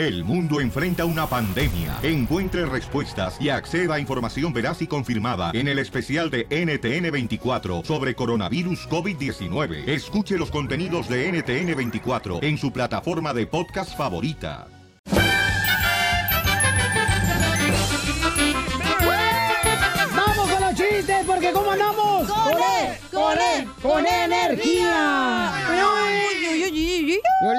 El mundo enfrenta una pandemia. Encuentre respuestas y acceda a información veraz y confirmada en el especial de NTN24 sobre coronavirus COVID-19. Escuche los contenidos de NTN24 en su plataforma de podcast favorita. ¡Vamos con los chistes! Porque ¿cómo andamos? ¡Con él! ¡Con él! ¡Con energía!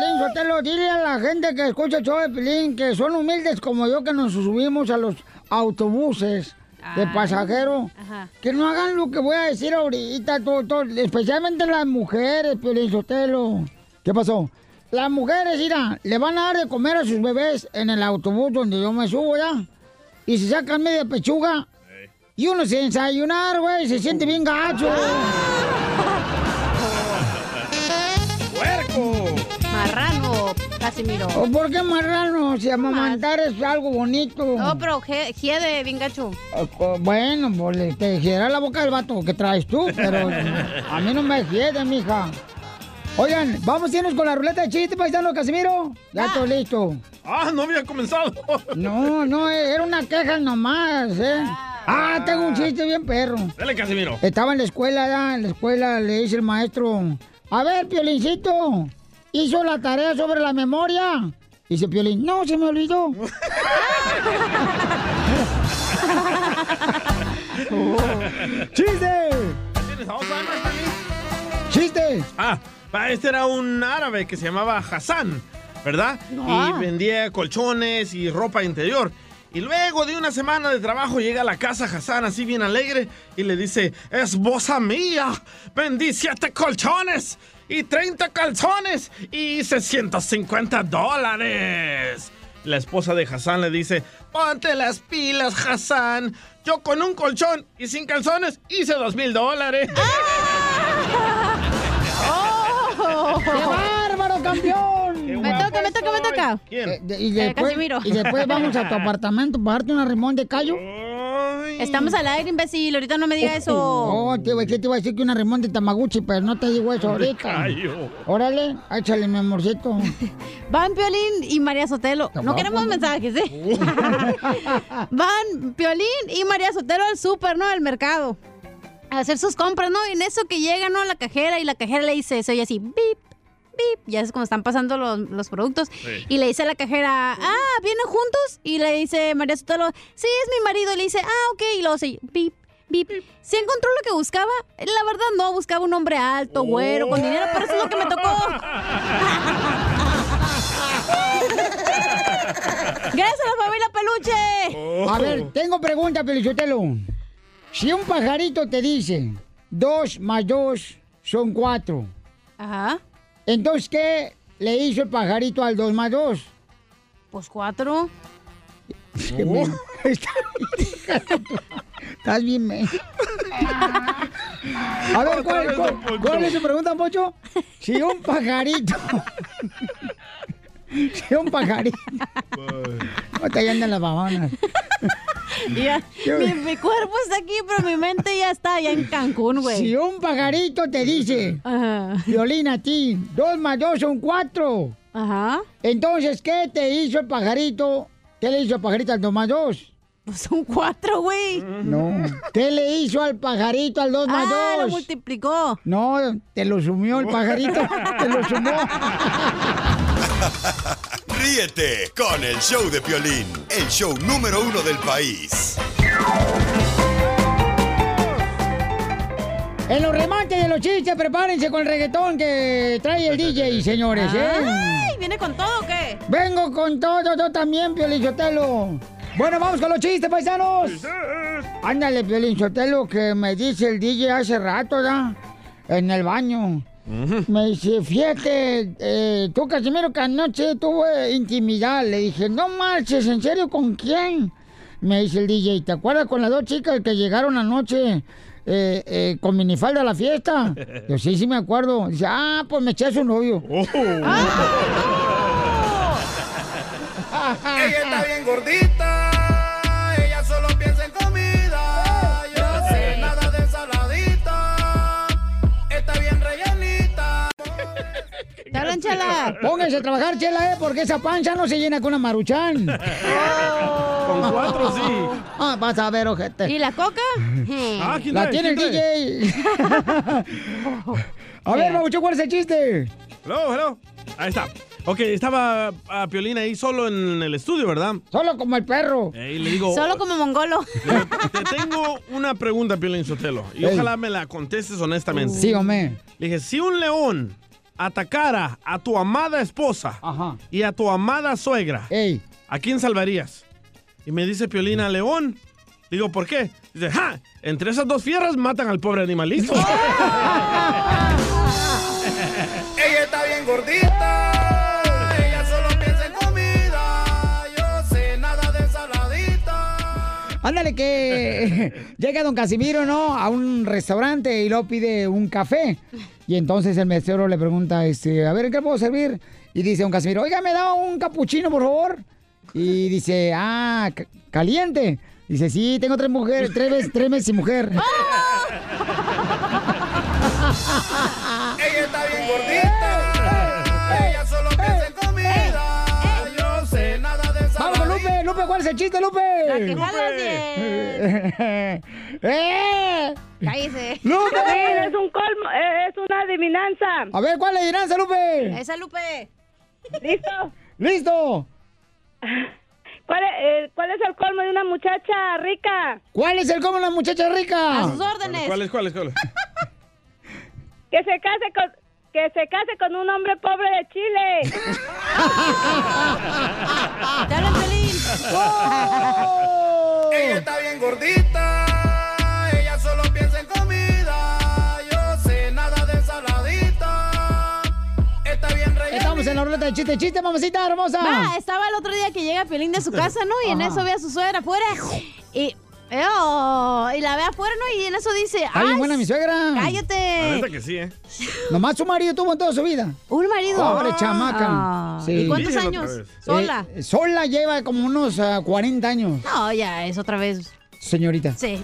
Violín, Sotelo, dile a la gente que escucha el show de Pilín que son humildes como yo que nos subimos a los autobuses de Ay. pasajeros. Ajá. Que no hagan lo que voy a decir ahorita, todo, todo, especialmente las mujeres, Piolín Sotelo. ¿Qué pasó? Las mujeres, mira, le van a dar de comer a sus bebés en el autobús donde yo me subo ya. Y se sacan media pechuga. Y uno se desayunar, güey, se siente bien gacho. ¡Puerco! Marrano, Casimiro. ¿O por qué marrano? Si amamantar es algo bonito. No, pero je- de bien gacho. Bueno, pues le- te giera la boca del vato que traes tú, pero a mí no me hiede, mija. Oigan, vamos a irnos con la ruleta de chiste, paisano Casimiro. Ya estoy listo. Ah, no había comenzado. No, no, era una queja nomás, ¿eh? Ah, tengo un chiste bien perro. Dale, Casimiro. Estaba en la escuela, ya, en la escuela le dice el maestro, a ver, Piolincito, ¿hizo la tarea sobre la memoria? Dice Piolín, no, se me olvidó. ¡Chiste! ¿Tienes Alzheimer, Piolín? ¡Chiste! Ah, este era un árabe que se llamaba Hassan, ¿verdad? Ah. Y vendía colchones y ropa interior. Y luego de una semana de trabajo llega a la casa Hassan así bien alegre y le dice, esposa mía, vendí siete colchones y 30 calzones y hice 150 dólares. La esposa de Hassan le dice, ponte las pilas, Hassan. Yo con un colchón y sin calzones hice dos mil dólares. ¡Qué bárbaro, campeón! Me toca, me toca, me toca. Eh, de- y, Eh, después, Casimiro. y después vamos a tu apartamento para darte una rimón de callo. Estamos al aire, imbécil. Ahorita no me diga eso. Oh, te, ¿qué te iba a decir que una rimón de Tamaguchi, pero no te digo eso ahorita. Órale, échale mi amorcito. Van Piolín y María Sotelo. No queremos mensajes, ¿eh? Van Piolín y María Sotelo al súper, ¿no? Al mercado. A hacer sus compras, ¿no? Y en eso que llega, ¿no? La cajera y la cajera le dice, se oye así, bip, bip. Ya es como están pasando los, los productos. Sí. Y le dice a la cajera, ah, ¿vienen juntos? Y le dice María Sotelo, sí, es mi marido. Y le dice, ah, ok. Y luego se bip, bip. ¿Sí encontró lo que buscaba? La verdad no, buscaba un hombre alto, güero, con dinero, pero eso es lo que me tocó. Gracias a la familia Peluche. A ver, tengo pregunta, Pelichotelo. Si un pajarito te dice dos más dos son cuatro. Ajá. Entonces, ¿qué le hizo el pajarito al dos más dos? Pues cuatro. Qué men- Estás bien, men. A ver, ¿cuál, cuál- cuál es su pregunta, Pocho? Si un pajarito... si un pajarito... Andan las babanas. Ya, mi, mi cuerpo está aquí, pero mi mente ya está allá en Cancún, güey. Si un pajarito te dice, Violín a ti, dos más dos son cuatro. Ajá. Entonces, ¿qué te hizo el pajarito? ¿Qué le hizo el pajarito al dos más dos? Pues son cuatro, güey. No. ¿Qué le hizo al pajarito al dos más Ah, lo dos? multiplicó. No, te lo sumió el pajarito. te lo sumó. Ríete con el show de Piolín, el show número uno del país. En los remates de los chistes, prepárense con el reggaetón que trae el DJ, señores, ¿eh? Ay, ¿viene con todo o qué? Vengo con todo, yo también, Piolín Sotelo. Bueno, vamos con los chistes, paisanos. Ándale, Piolín Sotelo, que me dice el DJ hace rato, ¿ya? En el baño. Me dice, fíjate, eh, tú, Casimiro, que anoche tuve intimidad. Le dije, no marches, ¿en serio con quién? Me dice el DJ, ¿te acuerdas con las dos chicas que llegaron anoche eh, eh, con minifalda a la fiesta? Yo sí, sí me acuerdo. Dice, ah, pues me eché a su novio. Ella está bien gordita, hablan Chela. Póngase a trabajar, Chela, ¿eh? Porque esa pancha no se llena con una maruchan. Con cuatro, sí. Ah, vas a ver, ojete. ¿Y la coca? Ah, ¿quién La trae? tiene el. DJ. a ver, Babuchón, ¿cuál es el chiste? Hello, hello. Ahí está. Ok, estaba a Piolín ahí solo en el estudio, ¿verdad? Solo como el perro. Eh, Y le digo, Solo como mongolo. te tengo una pregunta, Piolín Sotelo. Y Ey. ojalá me la contestes honestamente. Sí, hombre. Le dije, si un león atacara a tu amada esposa Ajá. y a tu amada suegra, Ey. ¿a quién salvarías? Y me dice Piolín a león. Digo, ¿por qué? Dice, ¡ja! Entre esas dos fierras matan al pobre animalito. Ándale que llega don Casimiro, ¿no? A un restaurante y lo pide un café. Y entonces el mesero le pregunta, este, a ver, ¿en qué puedo servir? Y dice don Casimiro, oiga, ¿me da un capuchino, por favor? Y dice, ah, ca- caliente. Dice, sí, tengo tres mujeres, tres veces, tres meses sin mujer. Ella está bien gordita. ¿Cuál es el chiste, Lupe? La que bien. ¡Eh! Cállese. ¡Lupe! es un colmo, eh, es una adivinanza. A ver, ¿cuál es la adivinanza, Lupe? Esa Lupe. ¿Listo? ¡Listo! ¿Cuál es, eh, ¿Cuál es el colmo de una muchacha rica? ¿Cuál es el cómo la muchacha rica? A sus órdenes. ¿Cuál es, cuál es, cuál es? Que se case con que se case con un hombre pobre de Chile. Te hablan, Pelín. ¡Oh! Ella está bien gordita. Ella solo piensa en comida. Yo sé nada de saladita. Está bien rellena. Estamos en la ruleta de chiste, chiste, mamacita hermosa. Va, estaba el otro día que llega Piolín de su casa, ¿no? Y en eso ve a su suegra afuera. Y, ¡Eo! y la ve afuera, ¿no? Y en eso dice, Está bien ¡ay! buena mi suegra. La ¡Cállate! neta que sí, ¿eh? Nomás su marido tuvo en toda su vida. Un marido. Pobre chamaca. Ah, Sí. ¿Y cuántos Díselo años? Sola. Eh, sola lleva como unos ah, 40 años, No, ya, es otra vez. señorita. Sí.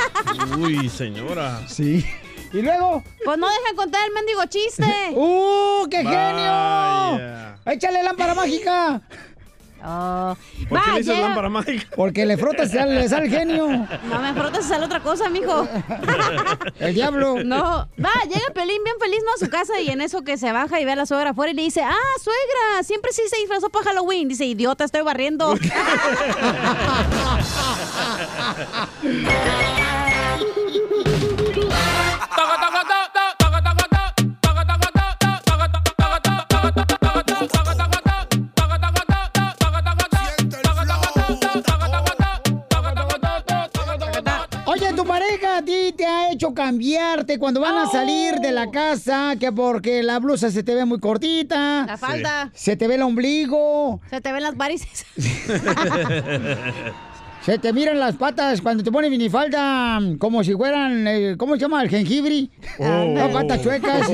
Uy, señora. Sí. Y luego, Pues no dejan contar el mendigo chiste. ¡uh, qué genio! Échale lámpara mágica. Oh. ¿Por qué le dices llega- lámpara mágica? Porque le frotas y sale- le sale el genio. No me frotes, sale otra cosa, mijo. El diablo. No, va, llega Pelín bien feliz, ¿no? A su casa y en eso que se baja y ve a la suegra afuera y le dice, ah, suegra, siempre sí se disfrazó para Halloween. Dice, idiota, estoy barriendo. tu pareja a ti te ha hecho cambiarte cuando van a salir de la casa, que porque la blusa se te ve muy cortita, La falda. se te ve el ombligo, Se te ven las varices. se te miran las patas cuando te ponen minifalda como si fueran, eh, ¿cómo se llama? El jengibre. Las patas chuecas.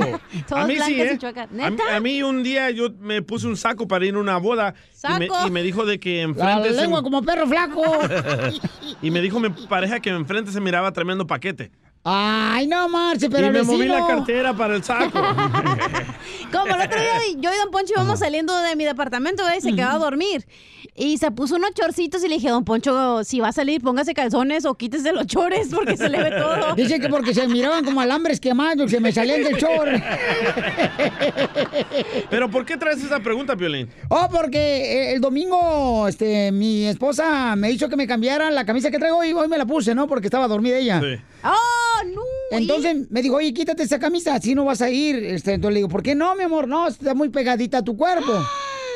Todas a mí sí, blancas ¿eh? y chuecas. A, mí- ¿Neta? a mí un día yo me puse un saco para ir a una boda y me, Saco. y me dijo de que La enfrente se- lengua como perro flaco. y me dijo mi pareja que enfrente se miraba tremendo paquete. Ay, no, Marce, pero y me moví la cartera para el saco. Como el otro día yo y Don Poncho íbamos saliendo de mi departamento y se quedó a dormir. Y se puso unos chorcitos y le dije, Don Poncho, si va a salir, póngase calzones o quítese los chores porque se le ve todo. Dice que porque se miraban como alambres quemados, se me salían del chor. Pero ¿por qué traes esa pregunta, Piolín? Oh, porque eh, el domingo, este, mi esposa me hizo que me cambiara la camisa que traigo y hoy me la puse, ¿no? Porque estaba dormida ella. Sí. ¡Oh, no! Entonces me dijo, oye, quítate esa camisa, así no vas a ir. Este, entonces le digo, ¿por qué no, mi amor? No, está muy pegadita a tu cuerpo.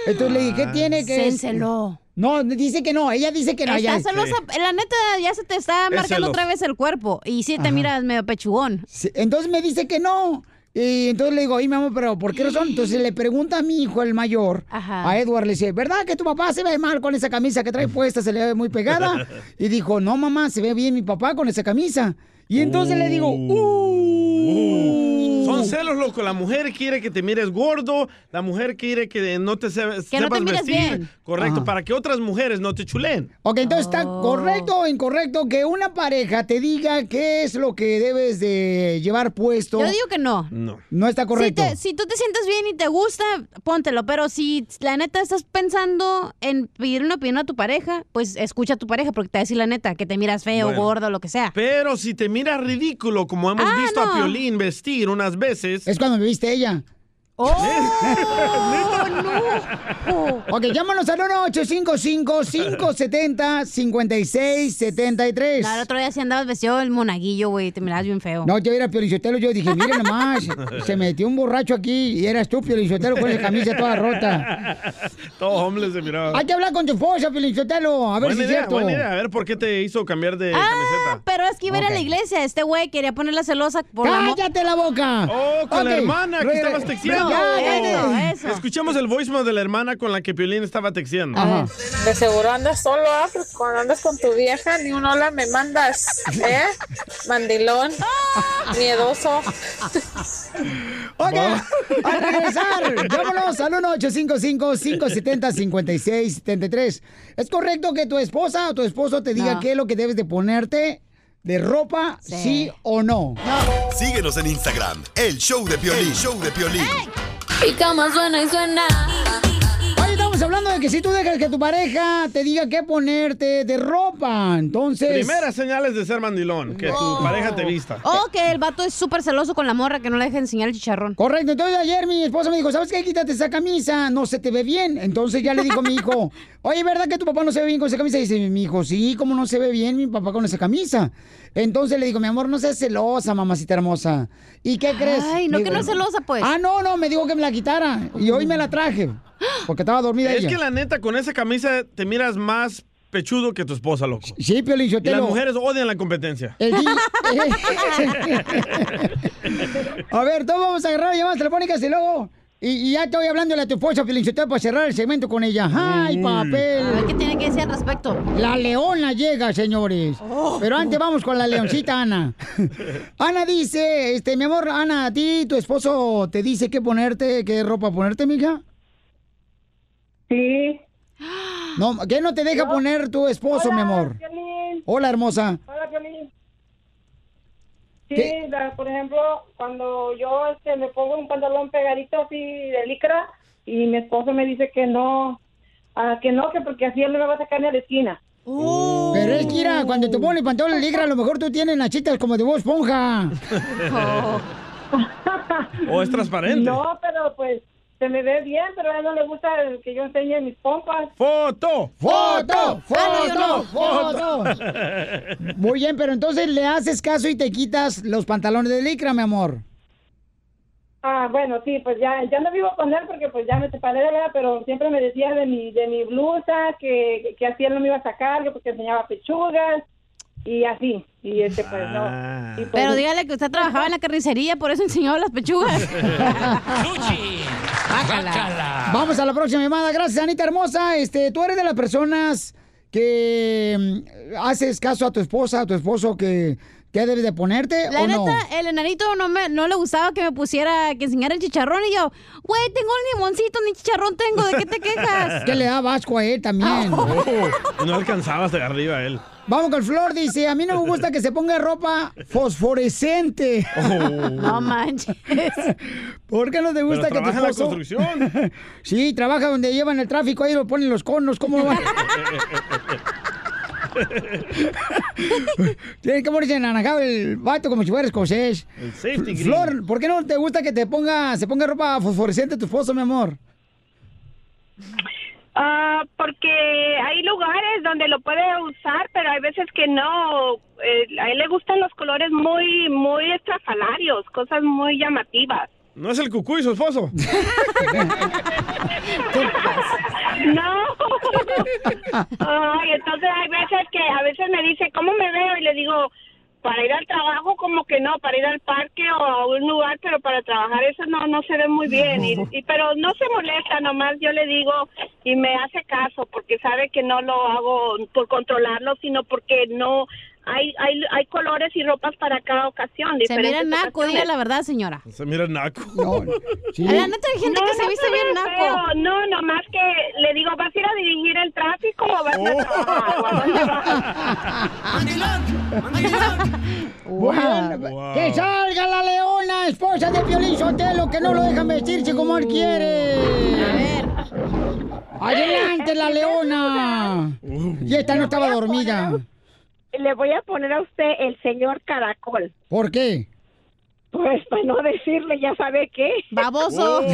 Entonces le dije, ¿qué tiene que...? es-?" Cénselo. No, dice que no, ella dice que no. Está ya- celosa. La neta, ya se te está marcando celos. otra vez el cuerpo. Y sí te miras medio pechugón. Sí, Entonces me dice que no. Y entonces le digo, oye, mi amor, pero ¿por qué razón? Entonces le pregunta a mi hijo, el mayor, Ajá. a Edward, le dice, ¿verdad que tu papá se ve mal con esa camisa que trae puesta, se le ve muy pegada? Y dijo, no, mamá, se ve bien mi papá con esa camisa. Y entonces le digo, ¡uh! Son celos, loco. La mujer quiere que te mires gordo, la mujer quiere que no te se- Que no te sepas mires vestir. bien. Correcto, Ajá. para que otras mujeres no te chulen. Ok, entonces está Oh. correcto o incorrecto que una pareja te diga qué es lo que debes de llevar puesto. Yo digo que no. No. No está Si, correcto. te- si tú te sientes bien y te gusta, póntelo. Pero si la neta estás pensando en pedir una opinión a tu pareja, pues escucha a tu pareja porque te va a decir la neta, que te miras feo, Bueno. gordo, lo que sea. Pero si te miras ridículo, como hemos Ah, visto no. a Piolín vestir unas veces, Es cuando me viste ella. ¡Oh, no! Ok, llámanos al 1-855-570-5673. No, el otro día sí andabas vestido el monaguillo, güey. Te mirabas bien feo. No, yo era Piolichotelo, yo dije, mira nomás, se metió un borracho aquí y eras tú, Piolichotelo, con la camisa toda rota. todo hombre se miraba. Hay que hablar con tu esposa, Piolichotelo, a ver buena si es cierto. buena idea. A ver por qué te hizo cambiar de Ah, camiseta. pero es que iba a ir a la iglesia. Este güey quería ponerla celosa por la ¡Cállate la boca! Oh, con la Ok, hermana que estabas texteando. Ya, Eso, eso. Escuchamos el voicemail de la hermana con la que Piolín estaba texteando. Ajá. De seguro andas solo, ah, porque cuando andas con tu vieja ni un hola me mandas, ¿eh? Mandilón, miedoso. Ok, al regresar, llámanos al 1-855-570-5673. ¿Es correcto que tu esposa o tu esposo te diga No. qué es lo que debes de ponerte de ropa, sí, Sí. o no? Síguenos en Instagram, el show de Piolín. El show de Piolín. Y cama suena y suena. Estamos hablando de que si tú dejas que tu pareja te diga qué ponerte de ropa, entonces... Primeras señales de ser mandilón, que tu pareja te vista. O que el vato es súper celoso con la morra que no le deja enseñar el chicharrón. Correcto, entonces ayer mi esposa me dijo, ¿sabes qué? Quítate esa camisa, no se te ve bien. Entonces ya le dijo a mi hijo, oye, ¿verdad que tu papá no se ve bien con esa camisa? Y dice mi hijo, sí, ¿cómo no se ve bien mi papá con esa camisa? Entonces le digo, mi amor, no seas celosa, mamacita hermosa. ¿Y qué crees? Ay, no que no es celosa, pues. Ah, no, no, me dijo que me la quitara. Y hoy me la traje, porque estaba dormida Es ella. que la neta, con esa camisa te miras más pechudo que tu esposa, loco. Sí, Piolín, Y las mujeres odian la competencia. El a ver, todos vamos a agarrar llamadas telefónicas y luego... Y, y ya estoy hablándole a tu esposa, Felicitero, para cerrar el segmento con ella. ¡Ay, A ver papel! qué tiene que decir al respecto. La leona llega, señores. Pero antes vamos con la leoncita Ana. Ana dice, este, mi amor, Ana, ¿a ti tu esposo te dice qué ponerte, qué ropa ponerte, mija? Sí. No, ¿qué no te deja poner tu esposo, mi amor? Piolín. Hola, hermosa. Hola, Piolín. Sí, por ejemplo, cuando yo este, me pongo un pantalón pegadito así de licra y mi esposo me dice que no, ah, que no, que porque así él no me va a sacar ni a la esquina. Pero es que, mira, cuando te pones pantalón de ligra, a lo mejor tú tienes nachitas como de voz esponja. O es transparente. No, pero pues se me ve bien, pero a él no le gusta el que yo enseñe mis pompas. ¡Foto! ¡Foto! ¡Foto! ¡Foto! Muy bien, pero entonces le haces caso y te quitas los pantalones de licra, mi amor. Ah, bueno, sí, pues ya, ya no vivo con él porque pues ya me separé de él, pero siempre me decía de mi, de mi blusa, que, que así él no me iba a sacar, que porque enseñaba pechugas y así. Y este, pues no. Ah. Y, pues, Pero dígale que usted trabajaba en la carnicería, por eso enseñaba las pechugas. Vamos a la próxima llamada. Gracias, Anita hermosa. Este, tú eres de las personas que mm, haces caso a tu esposa, a tu esposo que qué debes de ponerte La o neta, no. el enanito no, me, no le gustaba que me pusiera, que enseñara el chicharrón. Y yo, güey, tengo un limoncito, ni chicharrón tengo, ¿de qué te quejas? Que le da vasco a él también. Oh, y no alcanzaba hasta arriba él. Vamos con Flor, dice, a mí no me gusta que se ponga ropa fosforescente. No manches. ¿Por qué no te gusta Pero que trabaja en la construcción. Sí, trabaja donde llevan el tráfico, ahí lo ponen los conos, ¿cómo va? Tiene que ponerse anaranjado el vato como si fuera escocés. El safety green. Flor, ¿por qué no te gusta que te ponga, se ponga ropa fosforescente tu esposo, mi amor? Ah, porque hay lugares donde lo puede usar, pero hay veces que no. Eh, a él le gustan los colores muy, muy estrafalarios, cosas muy llamativas. ¿No es el cucuy su esposo? No. Ay, entonces hay veces que a veces me dice, ¿cómo me veo? Y le digo, para ir al trabajo como que no, para ir al parque o a un lugar, pero para trabajar eso no no se ve muy bien. Y, y- pero no se molesta, nomás yo le digo y me hace caso porque sabe que no lo hago por controlarlo, sino porque no hay hay hay colores y ropas para cada ocasión. Se mira naco, diga ocasiones. la verdad, señora. Se mira naco. sí. A la neta hay gente No, que se no viste se bien ve naco. feo, No, nomás que le digo, ¿vas a ir a dirigir el tráfico o vas a trabajar? ¿O a vas? Bueno, que salga la leona, esposa de Piolín Sotelo, que no lo dejan vestirse como él quiere. A ver. Adelante, la leona. Y esta no estaba dormida. Le voy a poner a usted el señor Caracol. ¿Por qué? Pues para no decirle, ya sabe qué. Baboso. Oh,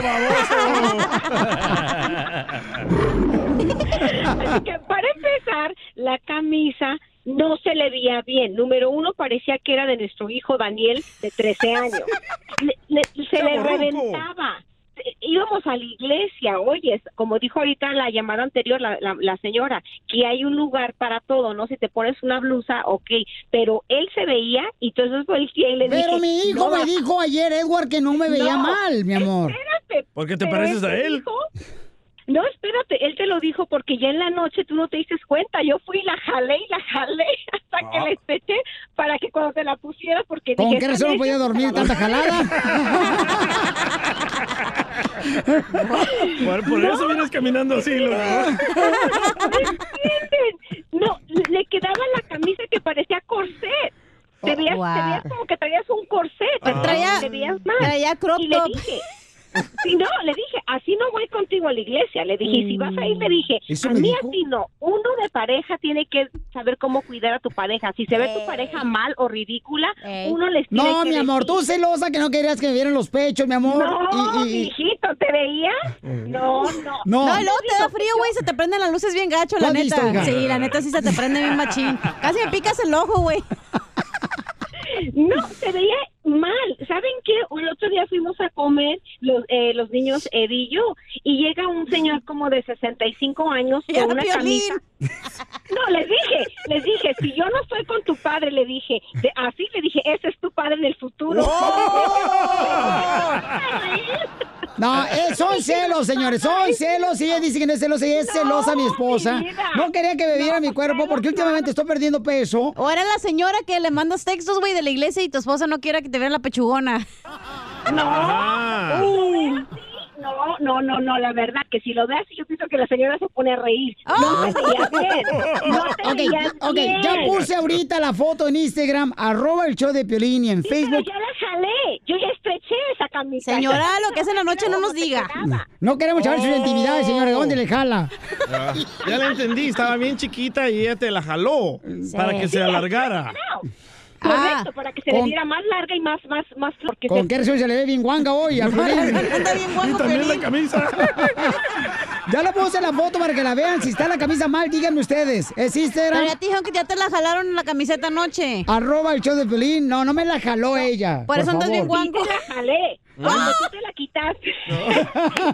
Así que para empezar, la camisa no se le veía bien. Número uno, parecía que era de nuestro hijo Daniel, de 13 años. Le- le- se le reventaba. Íbamos a la iglesia, oye, como dijo ahorita la llamada anterior la, la- la señora, que hay un lugar para todo, ¿no? Si te pones una blusa, ok, pero él se veía y entonces fue el que le Pero dije, mi hijo "No me dijo ayer, Edward, que no me veía No, mal, mi amor. Espérate. ¿Por qué te pero pareces a él? No, espérate, él te lo dijo porque ya en la noche tú no te diste cuenta. Yo fui y la jalé y la jalé hasta Ah. que le eché para que cuando te la pusieras, porque ¿Con dije, qué "Esta razón no podía dormir la tanta jalada? Por, por eso vienes caminando así, entienden? No, le quedaba la camisa que parecía corset. Te Oh, veías, wow. te veías como que traías un corset. Pero traía- te veías mal. traía crop y le dije, sí, no, le dije, así no voy contigo a la iglesia. Le dije, y si vas a ir, le dije, ¿Eso a mí dijo? así no. Uno de pareja tiene que saber cómo cuidar a tu pareja. Si se ve tu pareja mal o ridícula, uno les tiene No, que mi amor, decir. tú celosa que no querías que me vieran los pechos, mi amor. No, y, y- mijito, ¿te veía? No, no. No. No, luego te da frío, güey, se te prenden las luces bien gacho, ¿Lo la neta. visto, sí, la neta sí se te prende bien machín. Casi me picas el ojo, güey. No, se veía mal. ¿Saben qué? El otro día fuimos a comer los, eh, los niños Ed y yo y llega un señor como de 65 años con una camisa. No, les dije, les dije, si yo no estoy con tu padre, le dije, de- así le dije, ese es tu padre en el futuro. No, eh, son celos, señores, son celos. Y ella dice que no es celosa y es celosa mi esposa. No quería que me viera mi cuerpo porque últimamente estoy perdiendo peso. O era la señora que le mandas textos, güey, de la iglesia y tu esposa no quiere que te vean la pechugona. No, Uy, no, no, no, no, la verdad que si lo ves, yo pienso que la señora se pone a reír. No te veías bien. No te Ok, veías ok, bien. ya puse ahorita la foto en Instagram, arroba el show de Piolín y en Sí, Facebook. pero ya la jalé. Yo ya estreché esa camisa. Señora, lo que hace en la noche no nos diga. No queremos saber sus Oh. intimidades, señora. ¿Dónde le jala? Ah, ya la entendí, estaba bien chiquita y ella te la jaló para que se alargara. Correcto, para que se le con- viera más larga y más, más, más flor. que ¿Con se- qué razón se le ve bien guanga hoy? al? Anda bien guango, Y también la camisa. Ya le puse la foto para que la vean. Si está la camisa mal, díganme ustedes. ¿Es Instagram? Pero ya te dijeron que ya te la jalaron en la camiseta anoche. Arroba el show de Piolín. No, no me la jaló ella. Por eso andas bien favor. Sí, te la jalé. Cuando tú te la quitaste,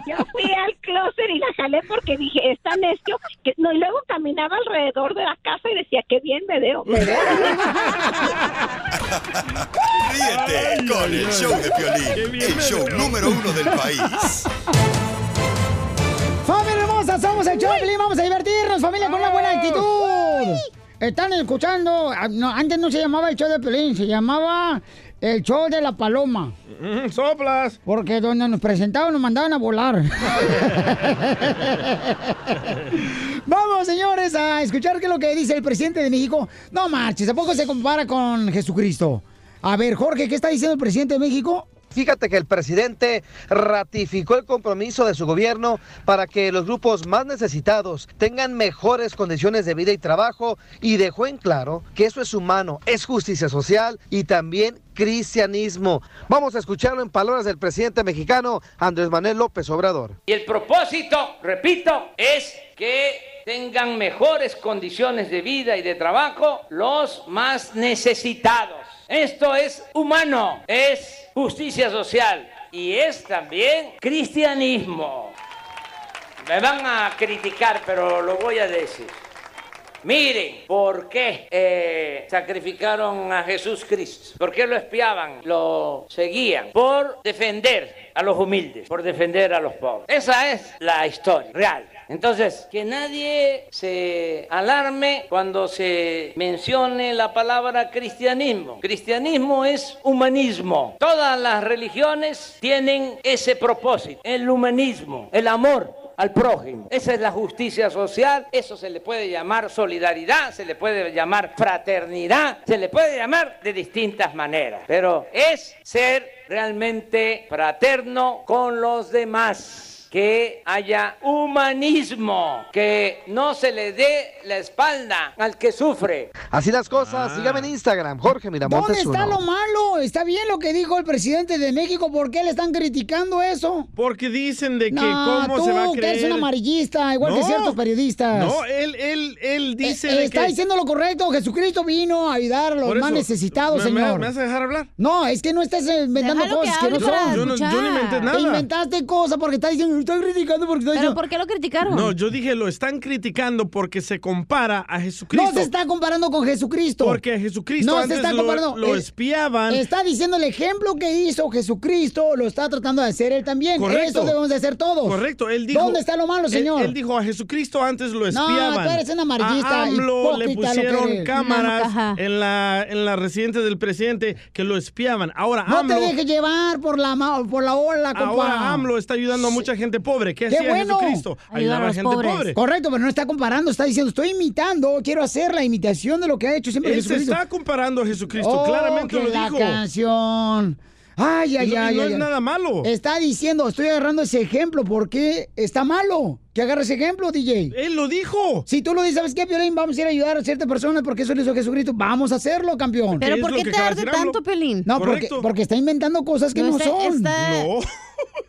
yo fui al closet y la jalé porque dije, es tan necio. Que... No, y luego caminaba alrededor de la casa y decía, qué bien me veo. Me veo. Ríete con el show de Piolín, el show número uno del país. ¡Familia hermosa! Somos el show de Piolín. Vamos a divertirnos, familia, con una buena actitud. Están escuchando. ah, no, antes no se llamaba el show de Pelín, se llamaba el show de la paloma. Mm, soplas. Porque donde nos presentaban nos mandaban a volar. Vamos, señores, a escuchar qué es lo que dice el presidente de México. No marches, ¿a poco se compara con Jesucristo? A ver, Jorge, ¿qué está diciendo el presidente de México? Fíjate que el presidente ratificó el compromiso de su gobierno para que los grupos más necesitados tengan mejores condiciones de vida y trabajo y dejó en claro que eso es humano, es justicia social y también cristianismo. Vamos a escucharlo en palabras del presidente mexicano Andrés Manuel López Obrador. Y el propósito, repito, es que tengan mejores condiciones de vida y de trabajo los más necesitados. Esto es humano, es justicia social y es también cristianismo. Me van a criticar, pero lo voy a decir. Miren, ¿por qué eh, sacrificaron a Jesús Cristo? ¿Por qué lo espiaban? Lo seguían. Por defender a los humildes, por defender a los pobres. Esa es la historia real. Entonces, que nadie se alarme cuando se mencione la palabra cristianismo. Cristianismo es humanismo. Todas las religiones tienen ese propósito, el humanismo, el amor al prójimo. Esa es la justicia social, eso se le puede llamar solidaridad, se le puede llamar fraternidad, se le puede llamar de distintas maneras, pero es ser realmente fraterno con los demás. Que haya humanismo, que no se le dé la espalda al que sufre. Así las cosas, sígame en Instagram, Jorge Miramontes ¿Dónde está uno. lo malo? ¿Está bien lo que dijo el presidente de México? ¿Por qué le están criticando eso? Porque dicen de que No, cómo tú, se va a que creer. eres un amarillista, igual que ciertos periodistas. No, él, él, él dice Eh, de está que... diciendo lo correcto. Jesucristo vino a ayudar a los Por más eso, necesitados, ¿me- señor. me vas a dejar hablar? No, es que no estás eh, inventando Déjalo que cosas que, no son. Yo no- yo no inventé nada. Te inventaste cosas porque está diciendo, estoy criticando porque está ¿Pero por qué lo criticaron? No, yo dije lo están criticando porque se compara a Jesucristo. No se está comparando con Jesucristo. Porque a Jesucristo no antes se está lo- comparando. lo Eh, espiaban. Está diciendo el ejemplo que hizo Jesucristo, lo está tratando de hacer él también. Correcto. Eso debemos de hacer todos. Correcto, él dijo. ¿Dónde está lo malo, señor? Él, dijo a Jesucristo antes lo No, espiaban. tú eres un amarillista, A AMLO le pusieron cámaras en la en la residencia del presidente que lo espiaban. Ahora No AMLO te dejes llevar por la, por la ola, compa. ahora AMLO está ayudando a mucha gente pobre. ¿Qué, ¡Qué hacía bueno! Jesucristo? Ayudaba a, gente pobre. Correcto, pero no está comparando, está diciendo, estoy imitando, quiero hacer la imitación de lo que ha hecho siempre Él se Jesucristo. está comparando a Jesucristo, Oh, claramente que lo la dijo. canción. Ay, ay, no- y ay. no ay, es ay. nada malo. Está diciendo, estoy agarrando ese ejemplo, ¿por qué está malo? Que agarre ese ejemplo, DJ. Él lo dijo. Si tú lo dices, ¿sabes qué, Piolín? Vamos a ir a ayudar a ciertas personas porque eso lo hizo Jesucristo. Vamos a hacerlo, campeón. ¿Pero por qué te arde tanto, Pelín? No, porque, porque está inventando cosas que No, no, está- son. está- No.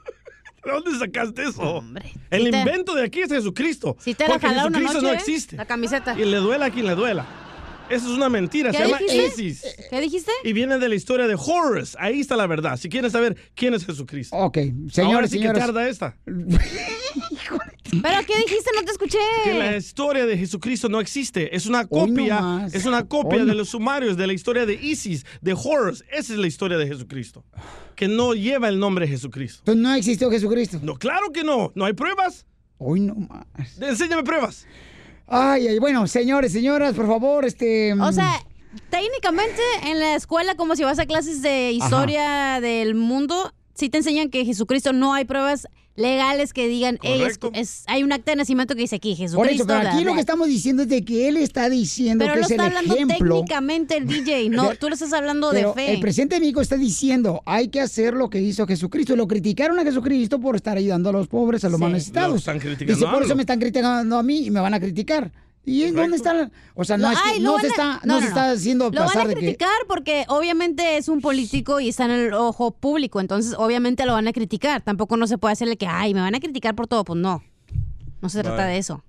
¿De dónde sacaste eso? El Sí te- invento de aquí es Jesucristo. Si te la porque jalaron una Jesucristo noche, no ¿eh? existe. La camiseta. Y le duela a quien le duela. Eso es una mentira. ¿Qué Se llama dijiste? Isis. ¿Qué dijiste? Y viene de la historia de Horus. Ahí está la verdad. Si quieres saber quién es Jesucristo. Ok, Ahora señores, sí que tarda esta. ¿Pero qué dijiste? No te escuché. Que la historia de Jesucristo no existe. Es una copia. Es una copia Hoy de los sumarios de la historia de Isis, de Horus. Esa es la historia de Jesucristo. Que no lleva el nombre de Jesucristo. Entonces no existió Jesucristo. No, claro que no. No hay pruebas. Hoy no más. Enséñame pruebas. Ay, ay, bueno, señores, señoras, por favor, este. O sea, técnicamente en la escuela, como si vas a clases de historia del mundo, sí te enseñan que Jesucristo no hay pruebas legales que digan, "Ey, es, hay un acta de nacimiento que dice aquí, por Jesucristo. eso, pero aquí lo bla". que estamos diciendo es de que él está diciendo Pero que lo es el está hablando ejemplo. técnicamente el DJ, no, tú lo estás hablando Pero de fe. el presidente de México está diciendo, hay que hacer lo que hizo Jesucristo. Lo criticaron a Jesucristo por estar ayudando a los pobres, a los Sí. más Lo necesitados. están criticando Dice, por eso AMLO". me están criticando a mí y me van a criticar. ¿Y en dónde está? O sea, no, es que no van se a- está, no, se está haciendo Lo van a de que... criticar porque obviamente es un político y está en el ojo público, entonces obviamente lo van a criticar. Tampoco no se puede hacerle que, ay, me van a criticar por todo, pues no. No se trata de eso.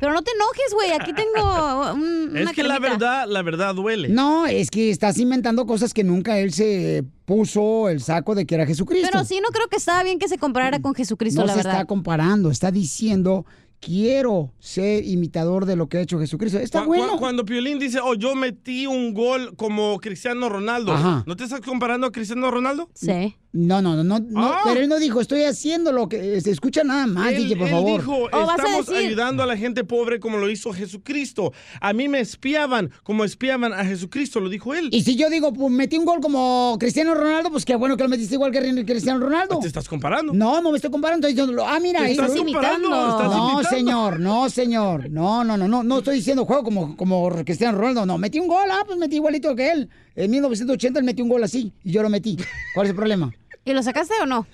Pero no te enojes, güey, aquí tengo un, Es que la verdad, la verdad duele. No, es que estás inventando cosas que nunca él se puso el saco de que era Jesucristo. Pero sí, no creo que estaba bien que se comparara con Jesucristo, no la se verdad. está comparando, está diciendo, quiero ser imitador de lo que ha hecho Jesucristo. Está Cu- bueno. cu- Cuando Piolín dice, oh, yo metí un gol como Cristiano Ronaldo, Ajá. ¿no te estás comparando a Cristiano Ronaldo? Sí. No, no, no, no, no, Ah. pero él no dijo, estoy haciendo lo que se escucha nada más, Él, DJ, por él favor. dijo, a estamos ayudando a la gente pobre como lo hizo Jesucristo. A mí me espiaban como espiaban a Jesucristo, lo dijo él. Y si yo digo, pues metí un gol como Cristiano Ronaldo, pues qué bueno que lo metiste igual que Cristiano Ronaldo. ¿Te estás comparando? No, no me estoy comparando, estoy diciendo, ah, mira, Te ahí estás comparando, estás No, imitando. señor, no, señor. No, no, no, no, no estoy diciendo juego como, como Cristiano Ronaldo. No, metí un gol, ah, pues metí igualito que él. En 1980 él metió un gol así y yo lo metí. ¿Cuál es el problema? ¿Y lo sacaste o no?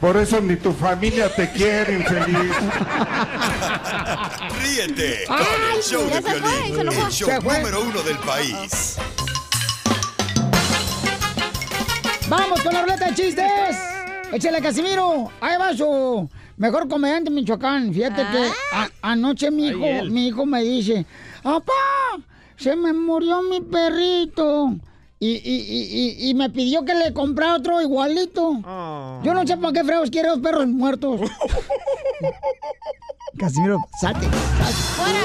Por eso ni tu familia te quiere, infeliz. Ríete con Ay, el show ya de enojó. el show número uno del país. ¡Vamos con la ruleta de chistes! ¡Échale, Casimiro! Ahí va su mejor comediante de Michoacán. Fíjate que a- anoche mi hijo, mi hijo me dice, ¡Papá! Se me murió mi perrito. Y, y- y- y- me pidió que le comprara otro igualito. Ah. Yo no sé para qué freos quiere dos perros muertos. Casimiro, salte. ¡Fuera!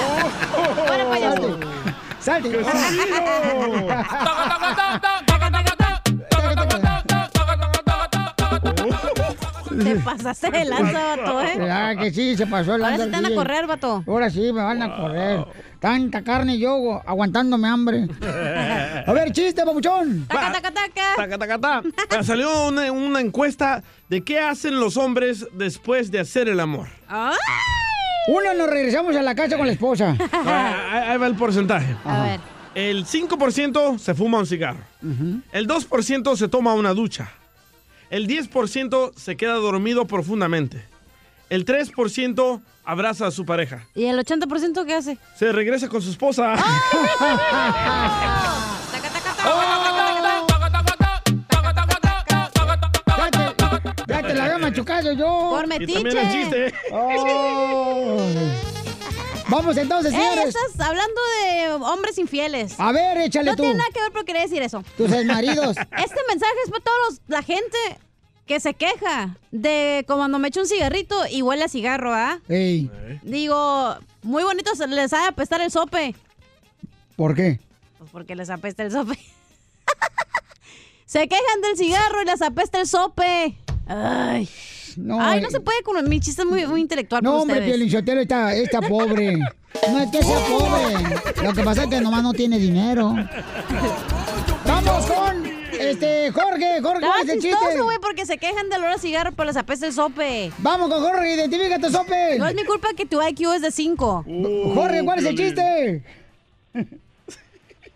¡Fuera, payaso! ¡Salte! Te pasaste de lanza, vato, ¿eh? Ah, que sí, se pasó el Ahora lanza sí te van a correr, vato. Ahora sí, me van a correr. Tanta carne y yo aguantándome hambre. A ver, chiste, papuchón. Taca, taca, taca. Taca, taca, ta. Ah, Salió una, una encuesta de qué hacen los hombres después de hacer el amor. Uno nos regresamos a la casa con la esposa. Ah, Ahí ahí va el porcentaje. A ver. El 5% se fuma un cigarro. El 2% se toma una ducha. El 10% se queda dormido profundamente. El 3% abraza a su pareja. ¿Y el 80% qué hace? Se regresa con su esposa. Ya te la había machucado yo. Por metiche. Y también el chiste. Oh. Vamos entonces, Eh, señores. estás hablando de hombres infieles. A ver, échale no tú. tiene nada que ver, pero quería decir eso. Tus exmaridos. Este mensaje es para toda la gente que se queja de cuando me echo un cigarrito y huele a cigarro, ¿ah? Ey, Digo, muy bonito se les sabe apestar el sope. ¿por qué? Pues porque les apesta el sope. se quejan del cigarro y les apesta el sope. Ay. No, Ay, eh. no se puede con mi chiste es muy, muy intelectual No, hombre. Piolinsotelo está, está pobre. No es que sea pobre. Lo que pasa es que nomás no tiene dinero. Vamos con este Jorge. Jorge, ¿cuál es el chiste? güey, porque se quejan del olor a cigarro, pero les apesta el sope. Vamos con Jorge, identifícate, sope. No es mi culpa que tu IQ es de 5. Jorge, ¿cuál es el chiste?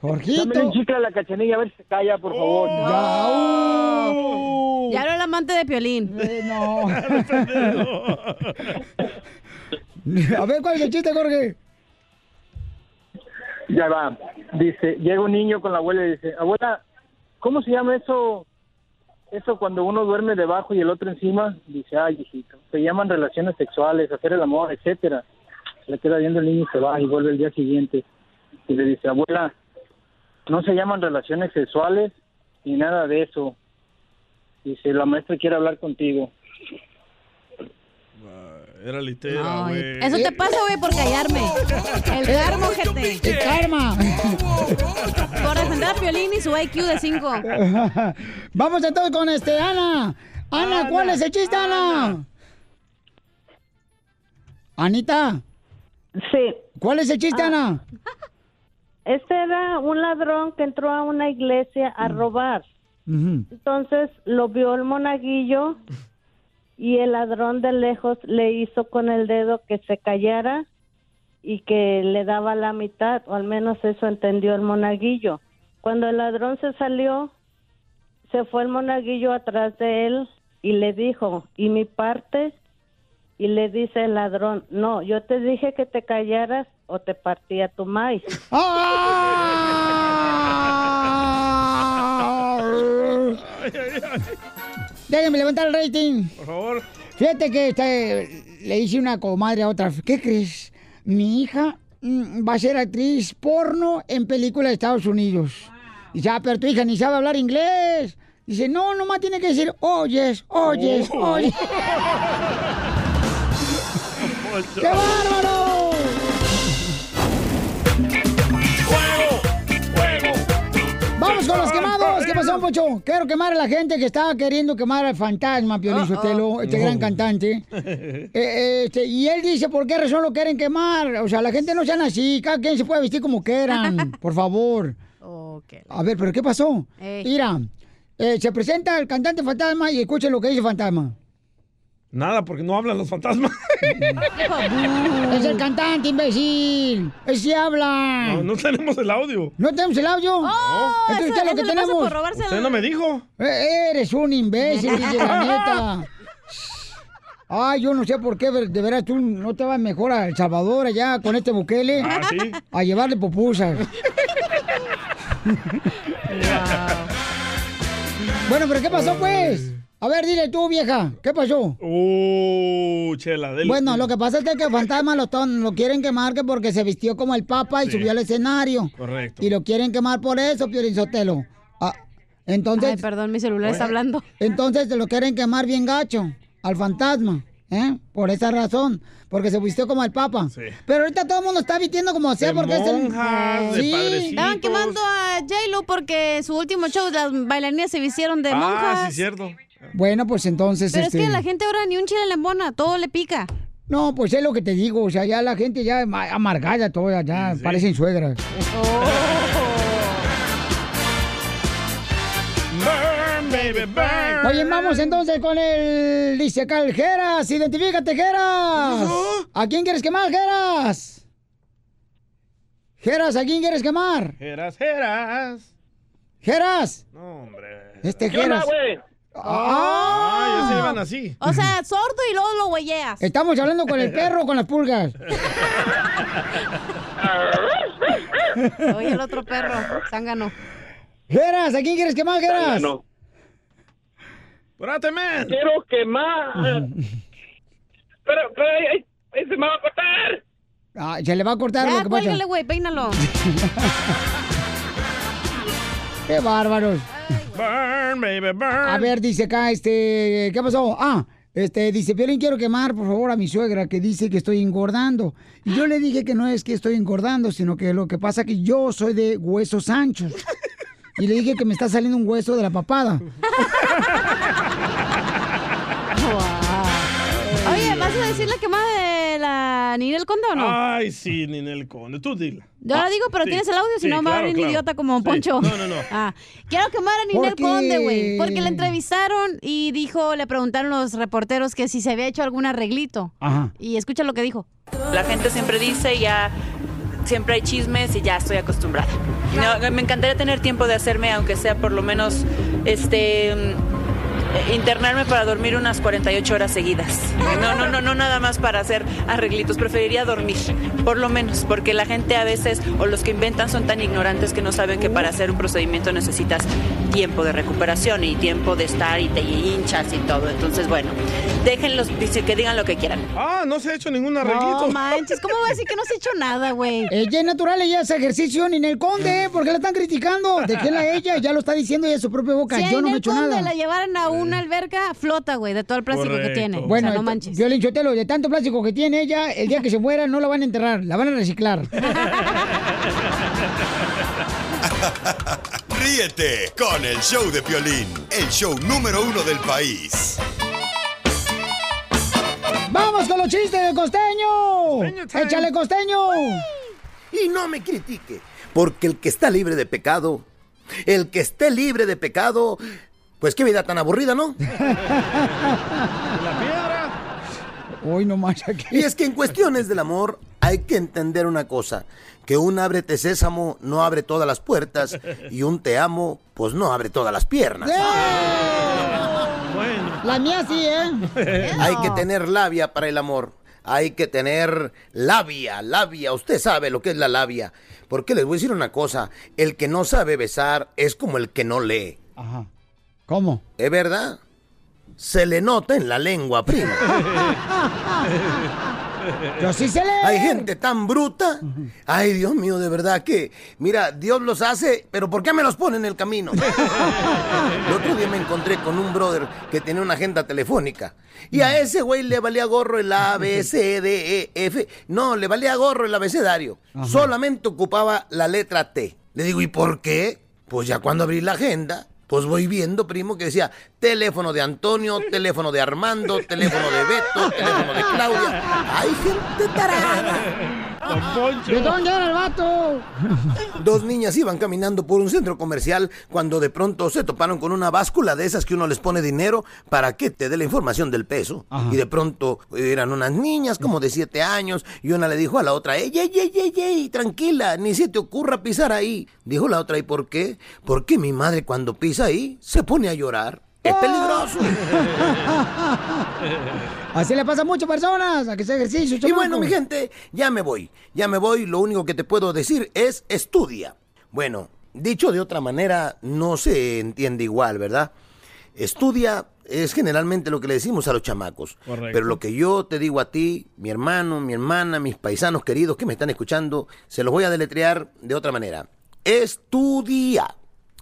Jorgito. Dame un chicle a la cachanilla a ver si se calla, por favor. Ya era el amante de Piolín. Eh, no. A ver, ¿cuál es el chiste, Jorge? Ya va. Dice, llega un niño con la abuela y dice, abuela, ¿cómo se llama eso? Eso cuando uno duerme debajo y el otro encima. Dice, ay, hijito, se llaman relaciones sexuales, hacer el amor, etcétera. Le queda viendo el niño y se va y vuelve el día siguiente. Y le dice, abuela, no se llaman relaciones sexuales ni nada de eso. Dice, la maestra quiere hablar contigo. Era litera, güey. Eso te pasa, güey, por callarme. El karma, gente. El karma. Por defender a Piolín y su IQ de 5. Vamos entonces con este, Ana. Ana, ¿cuál es el chiste, Ana? Anita. Sí. ¿Cuál es el chiste, Ah. Ana? Este era un ladrón que entró a una iglesia a robar. Entonces lo vio el monaguillo y el ladrón de lejos le hizo con el dedo que se callara y que le daba la mitad, o al menos eso entendió el monaguillo. Cuando el ladrón se salió, se fue el monaguillo atrás de él y le dijo, ¿y mi parte? Y le dice el ladrón, no, yo te dije que te callaras o te partía tu maíz. Déjenme levantar el rating. Por favor. Fíjate que este, le hice una comadre a otra. ¿Qué crees? Mi hija mm, va a ser actriz porno en películas de Estados Unidos. Dice, ah, pero tu hija ni sabe hablar inglés. Dice, no, nomás tiene que decir, oyes, oyes, Oh. oyes. ¡Qué bárbaro! Quiero quemar a la gente que estaba queriendo quemar al fantasma, Piolín Sotelo, este gran cantante. Eh, eh, este, y él dice por qué razón lo quieren quemar. O sea, la gente no sean así. Cada quien se puede vestir como quieran. Por favor. A ver, ¿pero qué pasó? Ey. Mira, eh, se presenta el cantante fantasma y escuchen lo que dice fantasma. Nada, porque no hablan los fantasmas. Es el cantante, imbécil. Ese habla. No, no tenemos el audio. ¿No tenemos el audio? Oh, Entonces, ¿qué es lo que tenemos? Usted no me dijo. Eh, Eres un imbécil, dice la neta. Ay, yo no sé por qué, de veras, tú no te vas mejor a El Salvador allá con este Bukele. Ah, ¿sí? A llevarle pupusas. bueno, pero ¿qué pasó, pues? A ver, dile tú, vieja, ¿qué pasó? Uh, chela, dele. Bueno, lo que pasa es que el fantasma lo, ton- lo quieren quemar que porque se vistió como el papa y Sí. subió al escenario. Correcto. Y lo quieren quemar por eso, Piorizotelo. Ah, entonces... Ay, perdón, mi celular está hablando. Entonces lo quieren quemar bien gacho al fantasma. ¿eh? Por esa razón. Porque se vistió como el Papa. Pero ahorita todo el mundo está vistiendo como sea De porque es el... monjas, de padrecitos. Estaban quemando a J-Lo porque su último show las bailarinas se vistieron de monjas. Ah, sí, cierto. Bueno, pues entonces... Pero este... es que la gente ahora ni un chile le embona, todo le pica. No, pues es lo que te digo. O sea, ya la gente ya ama- amargada toda, ya parecen suegras. Burn, baby, burn. Oye, vamos entonces con el... Dice acá el Geras. Identifícate, Geras. ¿A quién quieres quemar, Geras? Geras, ¿a quién quieres quemar? Jeras, jeras. Geras. No, hombre. Este ¿Qué onda, Geras. güey? Ah, ya se iban así. O sea, sordo y luego lo huelleas. Estamos hablando con el perro o con las pulgas. Oye, el otro perro, zángano. Geras, ¿a quién quieres quemar, Geras? Zángano. ¡Espérate, man! Quiero quemar. pero, pero, ay, ay, ay, se me va a cortar. Ah, se le va a cortar lo Ya, que pasa. güey, peínalo. Qué bárbaros. Burn, baby, burn. A ver, dice acá, este, ¿qué pasó? Ah, este, dice, Piolín, quiero quemar, por favor, a mi suegra que dice que estoy engordando. Y yo le dije que no es que estoy engordando, sino que lo que pasa es que yo soy de huesos anchos. Y le dije que me está saliendo un hueso de la papada. Oye, ¿vas a decir la quemada de Ninel Conde o no? Ay, sí, Ninel Conde. Tú dila. Yo la digo, pero Sí, tienes el audio, si sí, no me va a venir claro. idiota como Sí. Poncho. No, no, no. Ah, quiero quemar a Ninel. Conde, güey. Porque la entrevistaron y dijo, le preguntaron los reporteros que si se había hecho algún arreglito. Ajá. Y escucha lo que dijo. La gente siempre dice ya siempre hay chismes y ya estoy acostumbrada. No, me encantaría tener tiempo de hacerme, aunque sea por lo menos este internarme para dormir unas 48 horas seguidas. No, no, no, no nada más para hacer arreglitos, preferiría dormir, por lo menos, porque la gente a veces o los que inventan son tan ignorantes que no saben que para hacer un procedimiento necesitas tiempo de recuperación y tiempo de estar y te hinchas y todo. Entonces, bueno, déjenlos decir que digan lo que quieran. Ah, no se ha hecho ningún arreglito. No manches, ¿cómo voy a decir que no se ha hecho nada, güey? Ella es natural, ella hace ejercicio ni en el conde, ¿por qué la están criticando? Déjenla ella, ya lo está diciendo ella de su propia boca, Si yo no me he en el hecho Conde nada. la llevaran a una alberca, flota, güey, de todo el plástico que tiene. Bueno, o sea, no manches. Violín Sotelo, de tanto plástico que tiene ella, el día que se muera no la van a enterrar, la van a reciclar. Ríete con el show de Piolín, el show número uno del país. ¡Vamos con los chistes del costeño! ¡Échale costeño! Y no me critique, porque el que está libre de pecado, el que esté libre de pecado, pues qué vida tan aburrida, ¿no? Hoy no más aquí. Y es que en cuestiones del amor hay que entender una cosa, que un ábrete sésamo no abre todas las puertas y un te amo pues no abre todas las piernas. La mía sí, ¿eh? Hay que tener labia para el amor. Hay que tener labia, labia. Usted sabe lo que es la labia. Porque les voy a decir una cosa. El que no sabe besar es como el que no lee. Ajá. ¿Cómo? ¿Es verdad? Se le nota en la lengua, primo. Yo sí sé leer. Hay gente tan bruta. Ay, Dios mío, de verdad que, mira, Dios los hace, pero ¿por qué me los pone en el camino? El otro día me encontré con un brother que tenía una agenda telefónica. Y a ese güey le valía gorro el A, B, C, D, E, F. No, le valía gorro el abecedario. Solamente ocupaba la letra T. Le digo, ¿y por qué? Pues ya cuando abrí la agenda, pues voy viendo, primo, que decía teléfono de Antonio, teléfono de Armando, teléfono de Beto, teléfono de Claudia. Hay gente tarada. ¿De dónde era el vato? Dos niñas iban caminando por un centro comercial cuando de pronto se toparon con una báscula de esas que uno les pone dinero para que te dé la información del peso. Y de pronto eran unas niñas como de siete años y una le dijo a la otra, ey, ey, ey, ey, ey, tranquila, ni se te ocurra pisar ahí. Dijo la otra, ¿y por qué? Porque mi madre cuando pisa ahí se pone a llorar. Es peligroso. Así le pasa a muchas personas, a que se ejercicio, Y bueno, mi gente, ya me voy. Ya me voy. Lo único que te puedo decir es estudia. Bueno, dicho de otra manera, no se entiende igual, ¿verdad? Estudia es generalmente lo que le decimos a los chamacos. Correcto. Pero lo que yo te digo a ti, mi hermano, mi hermana, mis paisanos queridos que me están escuchando, se los voy a deletrear de otra manera. Estudia.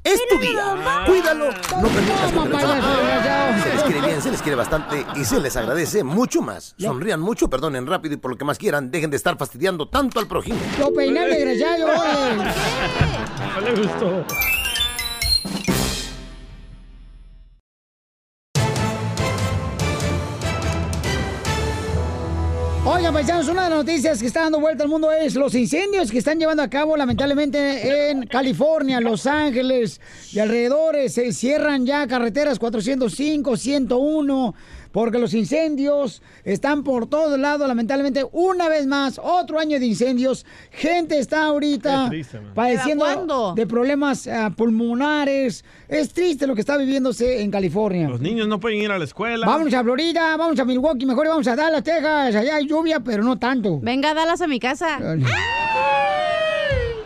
Es tu día. Cuídalo. No permitas que te lo. Se les quiere bien, se les quiere bastante y se les agradece mucho más. Sonrían mucho, perdonen rápido y por lo que más quieran, dejen de estar fastidiando tanto al prójimo. Lo peiné desgraciado. No le gustó. Oiga, paisanos, una de las noticias que está dando vuelta al mundo es los incendios que están llevando a cabo lamentablemente en California, Los Ángeles y alrededores. Se cierran ya carreteras 405, 101, porque los incendios están por todos lados, lamentablemente. Una vez más, otro año de incendios. Gente está ahorita triste, padeciendo de problemas ah, pulmonares. Es triste lo que está viviéndose en California. Los niños no pueden ir a la escuela. Vamos a Florida, vamos a Milwaukee, mejor vamos a Dallas, Texas. Allá hay lluvia, pero no tanto. Venga, a Dallas a mi casa.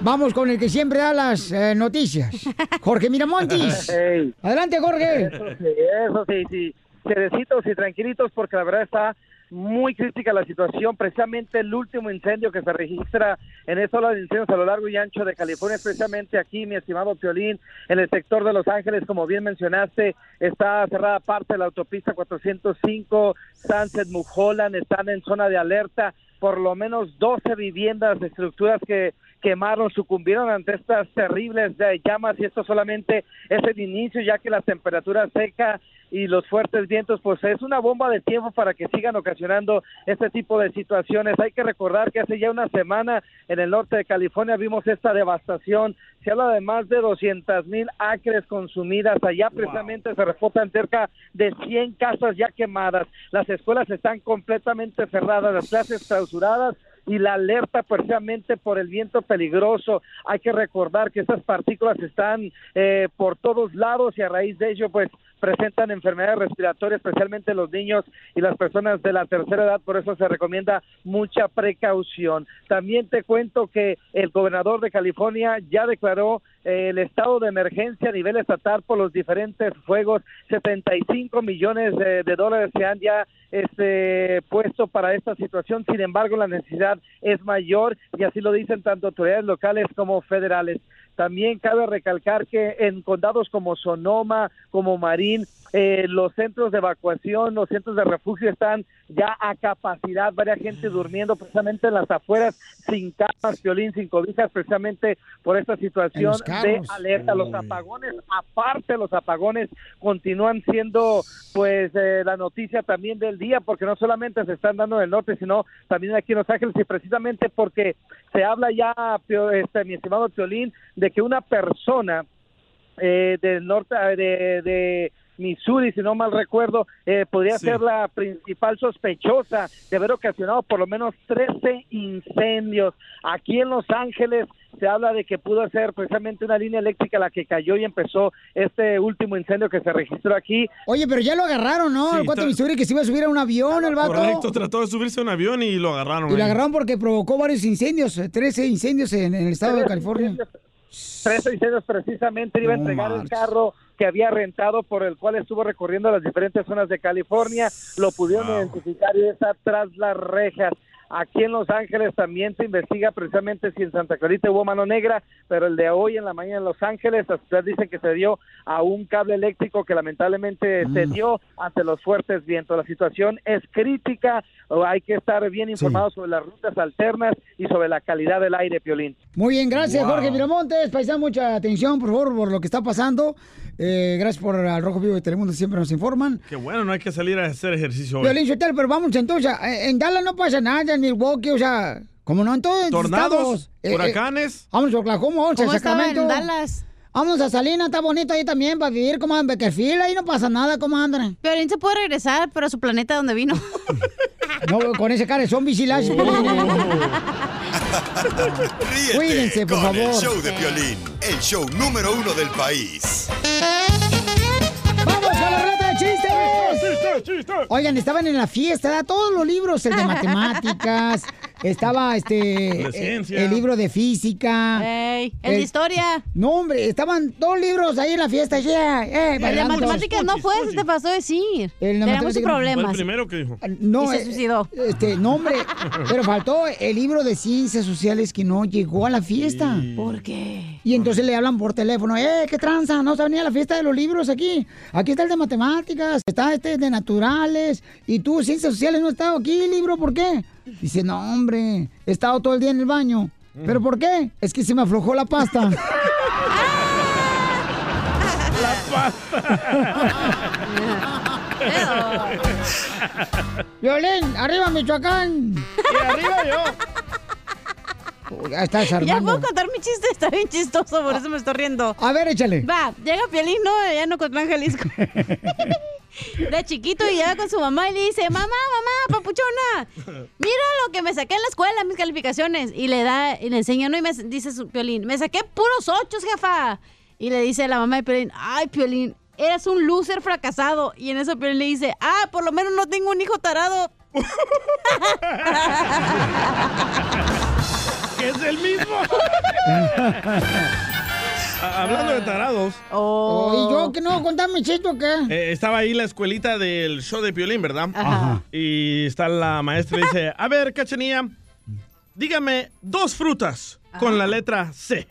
Vamos con el que siempre da las eh, noticias. Jorge Miramontis. Ey. Adelante, Jorge. Eso sí, eso sí, sí. Cerecitos y tranquilitos porque la verdad está muy crítica la situación. Precisamente el último incendio que se registra en esta ola de incendios a lo largo y ancho de California, especialmente aquí, mi estimado Piolín, en el sector de Los Ángeles, como bien mencionaste, está cerrada parte de la autopista 405, Sunset, Mulholland, están en zona de alerta. Por lo menos 12 viviendas, estructuras que quemaron, sucumbieron ante estas terribles llamas y esto solamente es el inicio ya que la temperatura seca y los fuertes vientos pues es una bomba de tiempo para que sigan ocasionando este tipo de situaciones. Hay que recordar que hace ya una semana en el norte de California vimos esta devastación. Se habla de más de 200 mil acres consumidas. Allá precisamente se reportan cerca de 100 casas ya quemadas. Las escuelas están completamente cerradas, las clases clausuradas y la alerta precisamente por el viento peligroso. Hay que recordar que estas partículas están eh, por todos lados y a raíz de ello pues presentan enfermedades respiratorias, especialmente los niños y las personas de la tercera edad, por eso se recomienda mucha precaución. También te cuento que el gobernador de California ya declaró eh, el estado de emergencia a nivel estatal por los diferentes fuegos, 75 millones de, de dólares se han ya este, puesto para esta situación, sin embargo la necesidad es mayor y así lo dicen tanto autoridades locales como federales. También cabe recalcar que en condados como Sonoma, como Marín, eh, los centros de evacuación, los centros de refugio están ya a capacidad, varias gente durmiendo precisamente en las afueras, sin camas, violín, sin cobijas, precisamente por esta situación de alerta. Los apagones, aparte los apagones, continúan siendo pues eh, la noticia también del día, porque no solamente se están dando en el norte, sino también aquí en Los Ángeles, y precisamente porque se habla ya, este, mi estimado Piolín, de que una persona eh, del norte eh, de, de Missouri, si no mal recuerdo, eh, podría Sí. ser la principal sospechosa de haber ocasionado por lo menos 13 incendios. Aquí en Los Ángeles se habla de que pudo ser precisamente una línea eléctrica la que cayó y empezó este último incendio que se registró aquí. Oye, pero ya lo agarraron, ¿no? Sí, el cuate está- Missouri que se iba a subir a un avión, el vato. Correcto, trató de subirse a un avión y lo agarraron. Y lo ahí. agarraron porque provocó varios incendios, eh, 13 incendios en, en el estado de California. 13 incendios precisamente iba a entregar el carro que había rentado por el cual estuvo recorriendo las diferentes zonas de California, lo pudieron identificar y está tras las rejas. Aquí en Los Ángeles también se investiga precisamente si en Santa Clarita hubo mano negra, pero el de hoy en la mañana en Los Ángeles, las autoridades dicen que se dio a un cable eléctrico que lamentablemente se dio ante los fuertes vientos. La situación es crítica, hay que estar bien informados sobre las rutas alternas y sobre la calidad del aire, Piolín. Muy bien, gracias Wow. Jorge Miramontes. Paisano, mucha atención, por favor, por lo que está pasando. Eh, gracias por al Rojo Vivo de Telemundo, siempre nos informan. Qué bueno, no hay que salir a hacer ejercicio hoy. Violín Sotelo, pero vamos entonces, en Dallas no pasa nada, en Milwaukee, o sea, como no en todos los Tornados, estados. Eh, eh, huracanes. Vamos a Oklahoma, vamos a ¿Cómo estaba Sacramento. en Dallas? Vamos a Salinas, está bonito ahí también para vivir como en Beckerfield, ahí no pasa nada, comadre. Piolín se puede regresar, pero a su planeta donde vino. No, con ese cara hace, Piolín. Ríete Cuídense, por con el favor. show de Piolín, el show número uno del país. Oigan, estaban en la fiesta, todos los libros, el de matemáticas, estaba este eh, ciencia. el libro de física. Ey, el de historia. No, hombre, estaban dos libros ahí en la fiesta. Yeah, eh, El de matemáticas no fue, se te pasó a decir. El. Fue el primero que dijo. No, Y se eh, suicidó. Este, no, hombre, pero faltó el libro de ciencias sociales que no llegó a la fiesta. ¿Por qué? Y entonces le hablan por teléfono, eh, qué tranza, no se venía a la fiesta de los libros aquí. Aquí está el de matemáticas, está este de naturales, y tú, ciencias sociales, no has estado aquí, libro, ¿por qué? Dice, no, hombre, he estado todo el día en el baño. ¿Pero por qué? Es que se me aflojó la pasta. Violín, arriba Michoacán. Y arriba yo. Ya estás Ya puedo contar mi chiste, está bien chistoso, por eso me estoy riendo. A ver, échale. Va, llega Piolín, no, ya no con Jalisco. De chiquito y llega con su mamá y le dice, mamá, mamá, papuchona, mira lo que me saqué en la escuela, mis calificaciones. Y le da, y le enseña, ¿no? Y me dice su Piolín, me saqué puros ochos, jefa. Y le dice la mamá de Piolín, ay, Piolín, eres un loser fracasado. Y en eso Piolín le dice, ah, por lo menos no tengo un hijo tarado. Que es el mismo. Ah, Hablando de tarados. Oh, ¿Y yo que no contar mi chiste o qué? Eh, estaba ahí la escuelita del show de Piolín, ¿verdad? Ajá. Y está la maestra y dice, a ver, Cachanilla, dígame dos frutas con la letra C.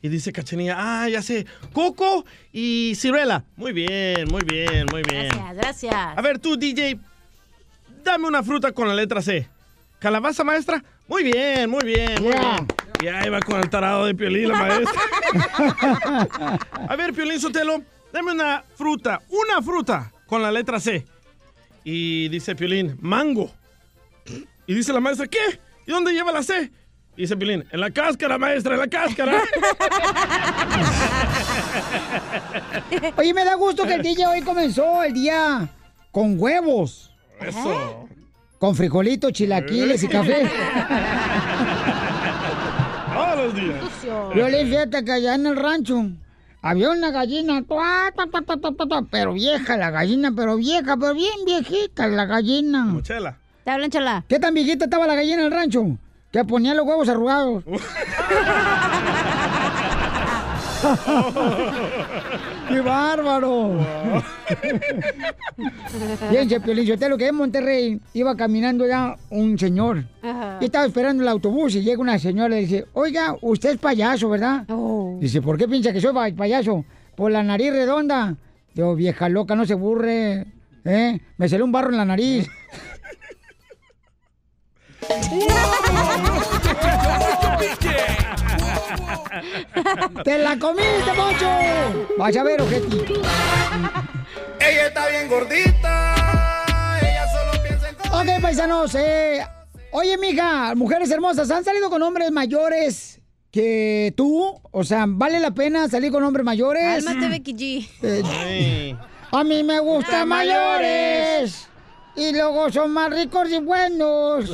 Y dice Cachanilla, ah, ya sé, coco y ciruela. Muy bien, muy bien, muy bien. Gracias, gracias. A ver, tú, DJ, dame una fruta con la letra C. ¿Calabaza, maestra? Muy bien, muy bien, muy Yeah. bien. Y ahí va con el tarado de Piolín, la maestra. A ver, Piolín Sotelo, dame una fruta, una fruta con la letra C. Y dice Piolín, mango. Y dice la maestra, ¿qué? ¿Y dónde lleva la C? Y dice Piolín, en la cáscara, maestra, en la cáscara. Oye, me da gusto que el DJ hoy comenzó el día con huevos. Eso. Con frijolitos, chilaquiles y café. Los días. Yo le fíjate que allá en el rancho había una gallina, pero vieja la gallina, pero vieja, pero bien viejita la gallina. Mochela. Te hablan, chala. ¿Qué tan viejita estaba la gallina en el rancho? Que ponía los huevos arrugados. ¡Qué bárbaro! Fíjense, Piolín Sotelo, que en Monterrey iba caminando ya un señor. Ajá. Y estaba esperando el autobús y llega una señora y dice, oiga, usted es payaso, ¿verdad? Dice, ¿por qué piensa que soy pa- payaso? Por la nariz redonda. Yo, vieja loca, no se burre. ¿Eh? Me salió un barro en la nariz. ¡Te la comiste, Poncho! Vaya a ver, ojeti. Ella está bien gordita. Ella solo piensa en Ok, paisanos, eh, oye, mija, mujeres hermosas, ¿han salido con hombres mayores que tú? O sea, ¿vale la pena salir con hombres mayores? Cálmate, Becky G. Eh, a mí me gustan mayores. Y luego son más ricos y buenos.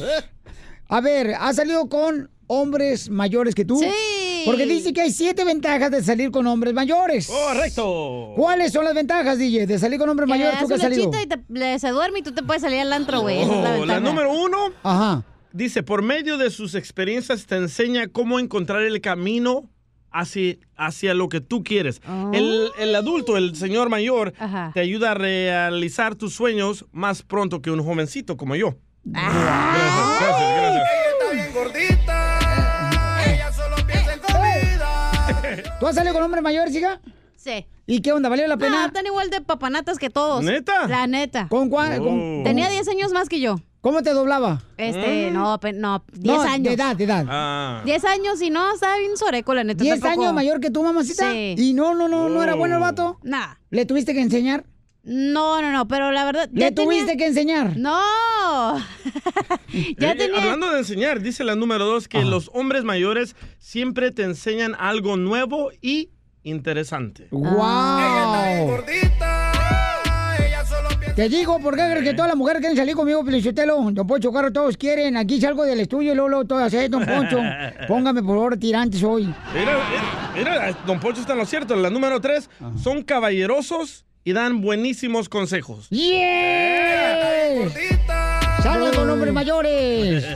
A ver, ¿has salido con hombres mayores que tú? Sí. Porque dice que hay siete ventajas de salir con hombres mayores. Correcto. ¿Cuáles son las ventajas, DJ, de salir con hombres Que mayores tú que has salido? chita y te- se duerme y tú te puedes salir al antro, güey. Es la la número uno. Ajá. Dice, por medio de sus experiencias te enseña cómo encontrar el camino hacia, hacia lo que tú quieres. El, el adulto, el señor mayor, Ajá. te ayuda a realizar tus sueños más pronto que un jovencito como yo. Ah. Gracias, gracias, ¿Tú has salido con hombres mayores, hija? Sí. ¿Y qué onda? ¿Valió la No, pena? están igual de papanatas que todos. ¿Neta? La neta. ¿Con cuál? Oh. con- Tenía 10 años más que yo. ¿Cómo te doblaba? Este, Mm. no, no, 10 No, años. de edad, de edad. Ah. 10 años y no, estaba bien soreco, la neta. ¿10 tampoco. años mayor que tú, mamacita? Sí. Y no, no, no, no era bueno el vato. Nah. ¿Le tuviste que enseñar? No, no, no, pero la verdad. ¿Le ya tenía- tuviste que enseñar? No. ya Eh, tenía. Hablando de enseñar, dice la número dos que los hombres mayores siempre te enseñan algo nuevo y interesante. ¡Wow! Gordita. Ella solo piensa Te digo, ¿por qué crees que todas las mujeres quieren salir conmigo, Felicitelo? Don Poncho Carro, todos quieren. Aquí salgo del estudio y luego, luego todas, ¿eh, Don Poncho? Póngame, por favor, tirantes hoy. Mira, mira, mira, don Poncho está en lo cierto. La número tres, son caballerosos y dan buenísimos consejos. ¡Yeah! ¡Salgan con hombres mayores!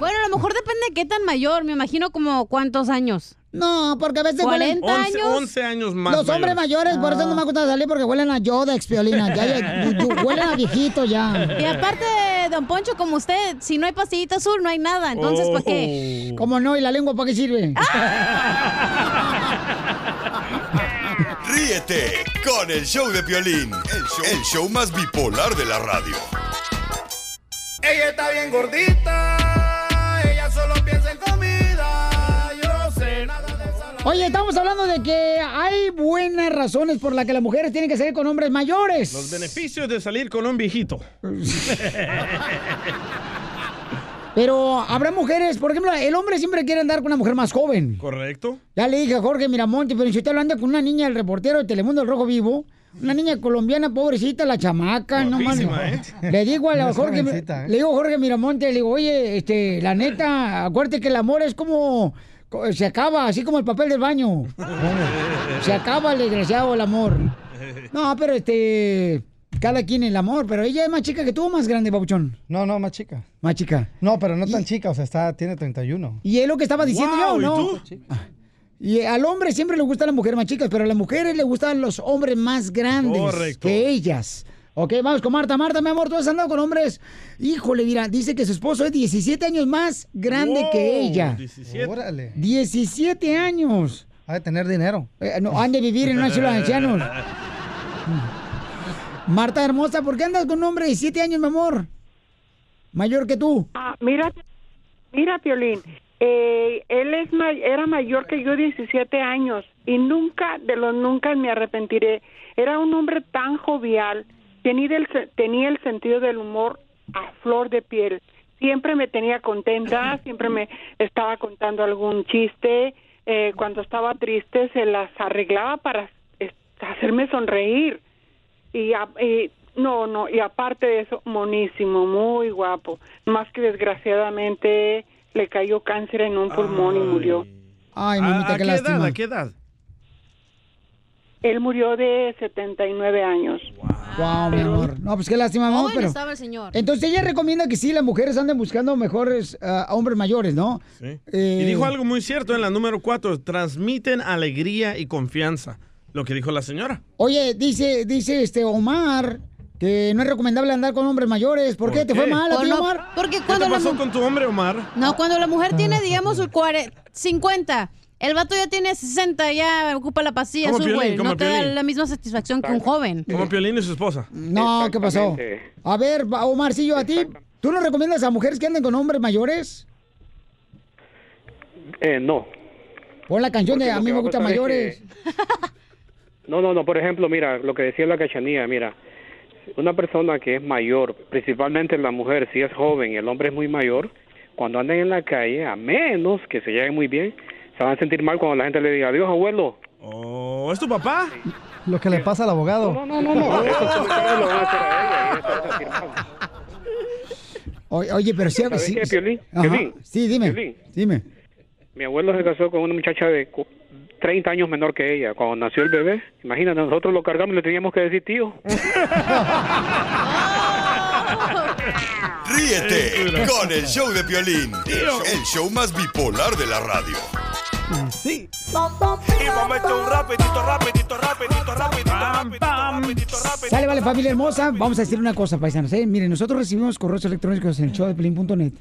Bueno, a lo mejor depende de qué tan mayor. Me imagino como cuántos años. No, porque a veces 40 huelen- años. 11 años más. Los hombres mayores, por eso no me gusta salir porque huelen a yoda, expiolina. Ya, ya, huelen a viejito ya. Y aparte, don Poncho, como usted, si no hay pastillita azul, no hay nada. Entonces, ¿para qué? ¿Cómo no? ¿Y la lengua para qué sirve? Ríete con el show de Piolín, el show, el show más bipolar de la radio. Ella está bien gordita, ella solo piensa en comida. Yo no sé nada de esa. Oye, estamos hablando de que hay buenas razones por las que las mujeres tienen que salir con hombres mayores. Los beneficios de salir con un viejito. Pero habrá mujeres, por ejemplo, el hombre siempre quiere andar con una mujer más joven. ¿Correcto? Ya le dije a Jorge Miramonte, pero si usted lo anda con una niña, el reportero de Telemundo El Rojo Vivo, una niña colombiana, pobrecita, la chamaca, no mames. Guapísima, ¿eh? Le digo a la Jorge, jovencita, ¿eh? le digo a Jorge Miramonte, le digo, oye, este, la neta, acuérdate que el amor es como, co- se acaba, así como el papel del baño. Se acaba el desgraciado el amor. No, pero este, cada quien el amor, pero ella es más chica que tú, o más grande, babuchón. No, no, más chica. Más chica. No, pero no tan chica, o sea, está, tiene 31. Y es lo que estaba diciendo Wow, yo, ¿y ¿no? tú? Y al hombre siempre le gustan las mujeres más chicas, pero a las mujeres le gustan los hombres más grandes Correcto. que ellas. Ok, vamos con Marta. Marta, mi amor, tú has andado con hombres. Híjole, mira, dice que su esposo es 17 años más grande Wow, que ella. 17. Órale. 17 años. Ha de tener dinero. Eh, no, han de vivir en una ciudad de ancianos. Marta hermosa, ¿por qué andas con un hombre de 17 años, mi amor? Mayor que tú. Ah, mira, mira, Piolín, eh, él es era mayor que yo 17 años y nunca, de los nunca me arrepentiré. Era un hombre tan jovial, tenía el, tenía el sentido del humor a flor de piel. Siempre me tenía contenta, siempre me estaba contando algún chiste. eh, cuando estaba triste se las arreglaba para eh, hacerme sonreír. Y, a- y no, no, y aparte de eso, monísimo, muy guapo. Más que desgraciadamente le cayó cáncer en un pulmón y murió. Ay, ¿A, mamita, a qué qué edad? ¿A qué edad? Él murió de 79 años. Wow, mi amor. No, pues qué lástima, amor, Joven pero... estaba el señor. Entonces ella recomienda que sí, las mujeres anden buscando mejores ah, hombres mayores, ¿no? Sí. Eh, Y dijo algo muy cierto en la número 4. Transmiten alegría y confianza. Lo que dijo la señora. Oye, dice, dice este Omar que no es recomendable andar con hombres mayores. ¿Por, qué? ¿Te fue mal a ¿O ti, no? Omar? Porque ¿Qué cuando te la pasó con tu hombre, Omar? No, cuando la mujer tiene, digamos, sus cuare- 50, el vato ya tiene 60, ya ocupa la pastilla azul, güey. No te da la misma satisfacción que un joven. Como Piolín y su esposa. No, ¿qué pasó? A ver, Omarcillo, a ti, ¿tú no recomiendas a mujeres que anden con hombres mayores? Eh, no. Pon la canción de A mí me gustan es mayores. No, no, no. Por ejemplo, mira, lo que decía la cachanía, mira, una persona que es mayor, principalmente la mujer, si es joven y el hombre es muy mayor, cuando anden en la calle, a menos que se lleven muy bien, se van a sentir mal cuando la gente le diga, adiós, abuelo. Oh, ¿es tu papá? Lo que le pasa al abogado. No, no, no, no. Esos comentarios lo van a hacer a ella y ella se va a sentir mal. Oye, pero sí... ¿Sabes sí- qué, Piolín? Ajá. Piolín, Sí, dime. Piolín. Dime. Mi abuelo se casó con una muchacha de 30 años menor que ella. Cuando nació el bebé, imagínate, nosotros lo cargamos y le teníamos que decir tío. Ríete con el show de Piolín, el show más bipolar de la radio. Sí. Y vamos a un rapidito, rapidito, rapidito, rapidito, rapidito, rapidito, vale, familia hermosa. Vamos a decir una cosa, paisanos. ¿eh? Miren, nosotros recibimos correos electrónicos en el show de Pelín.net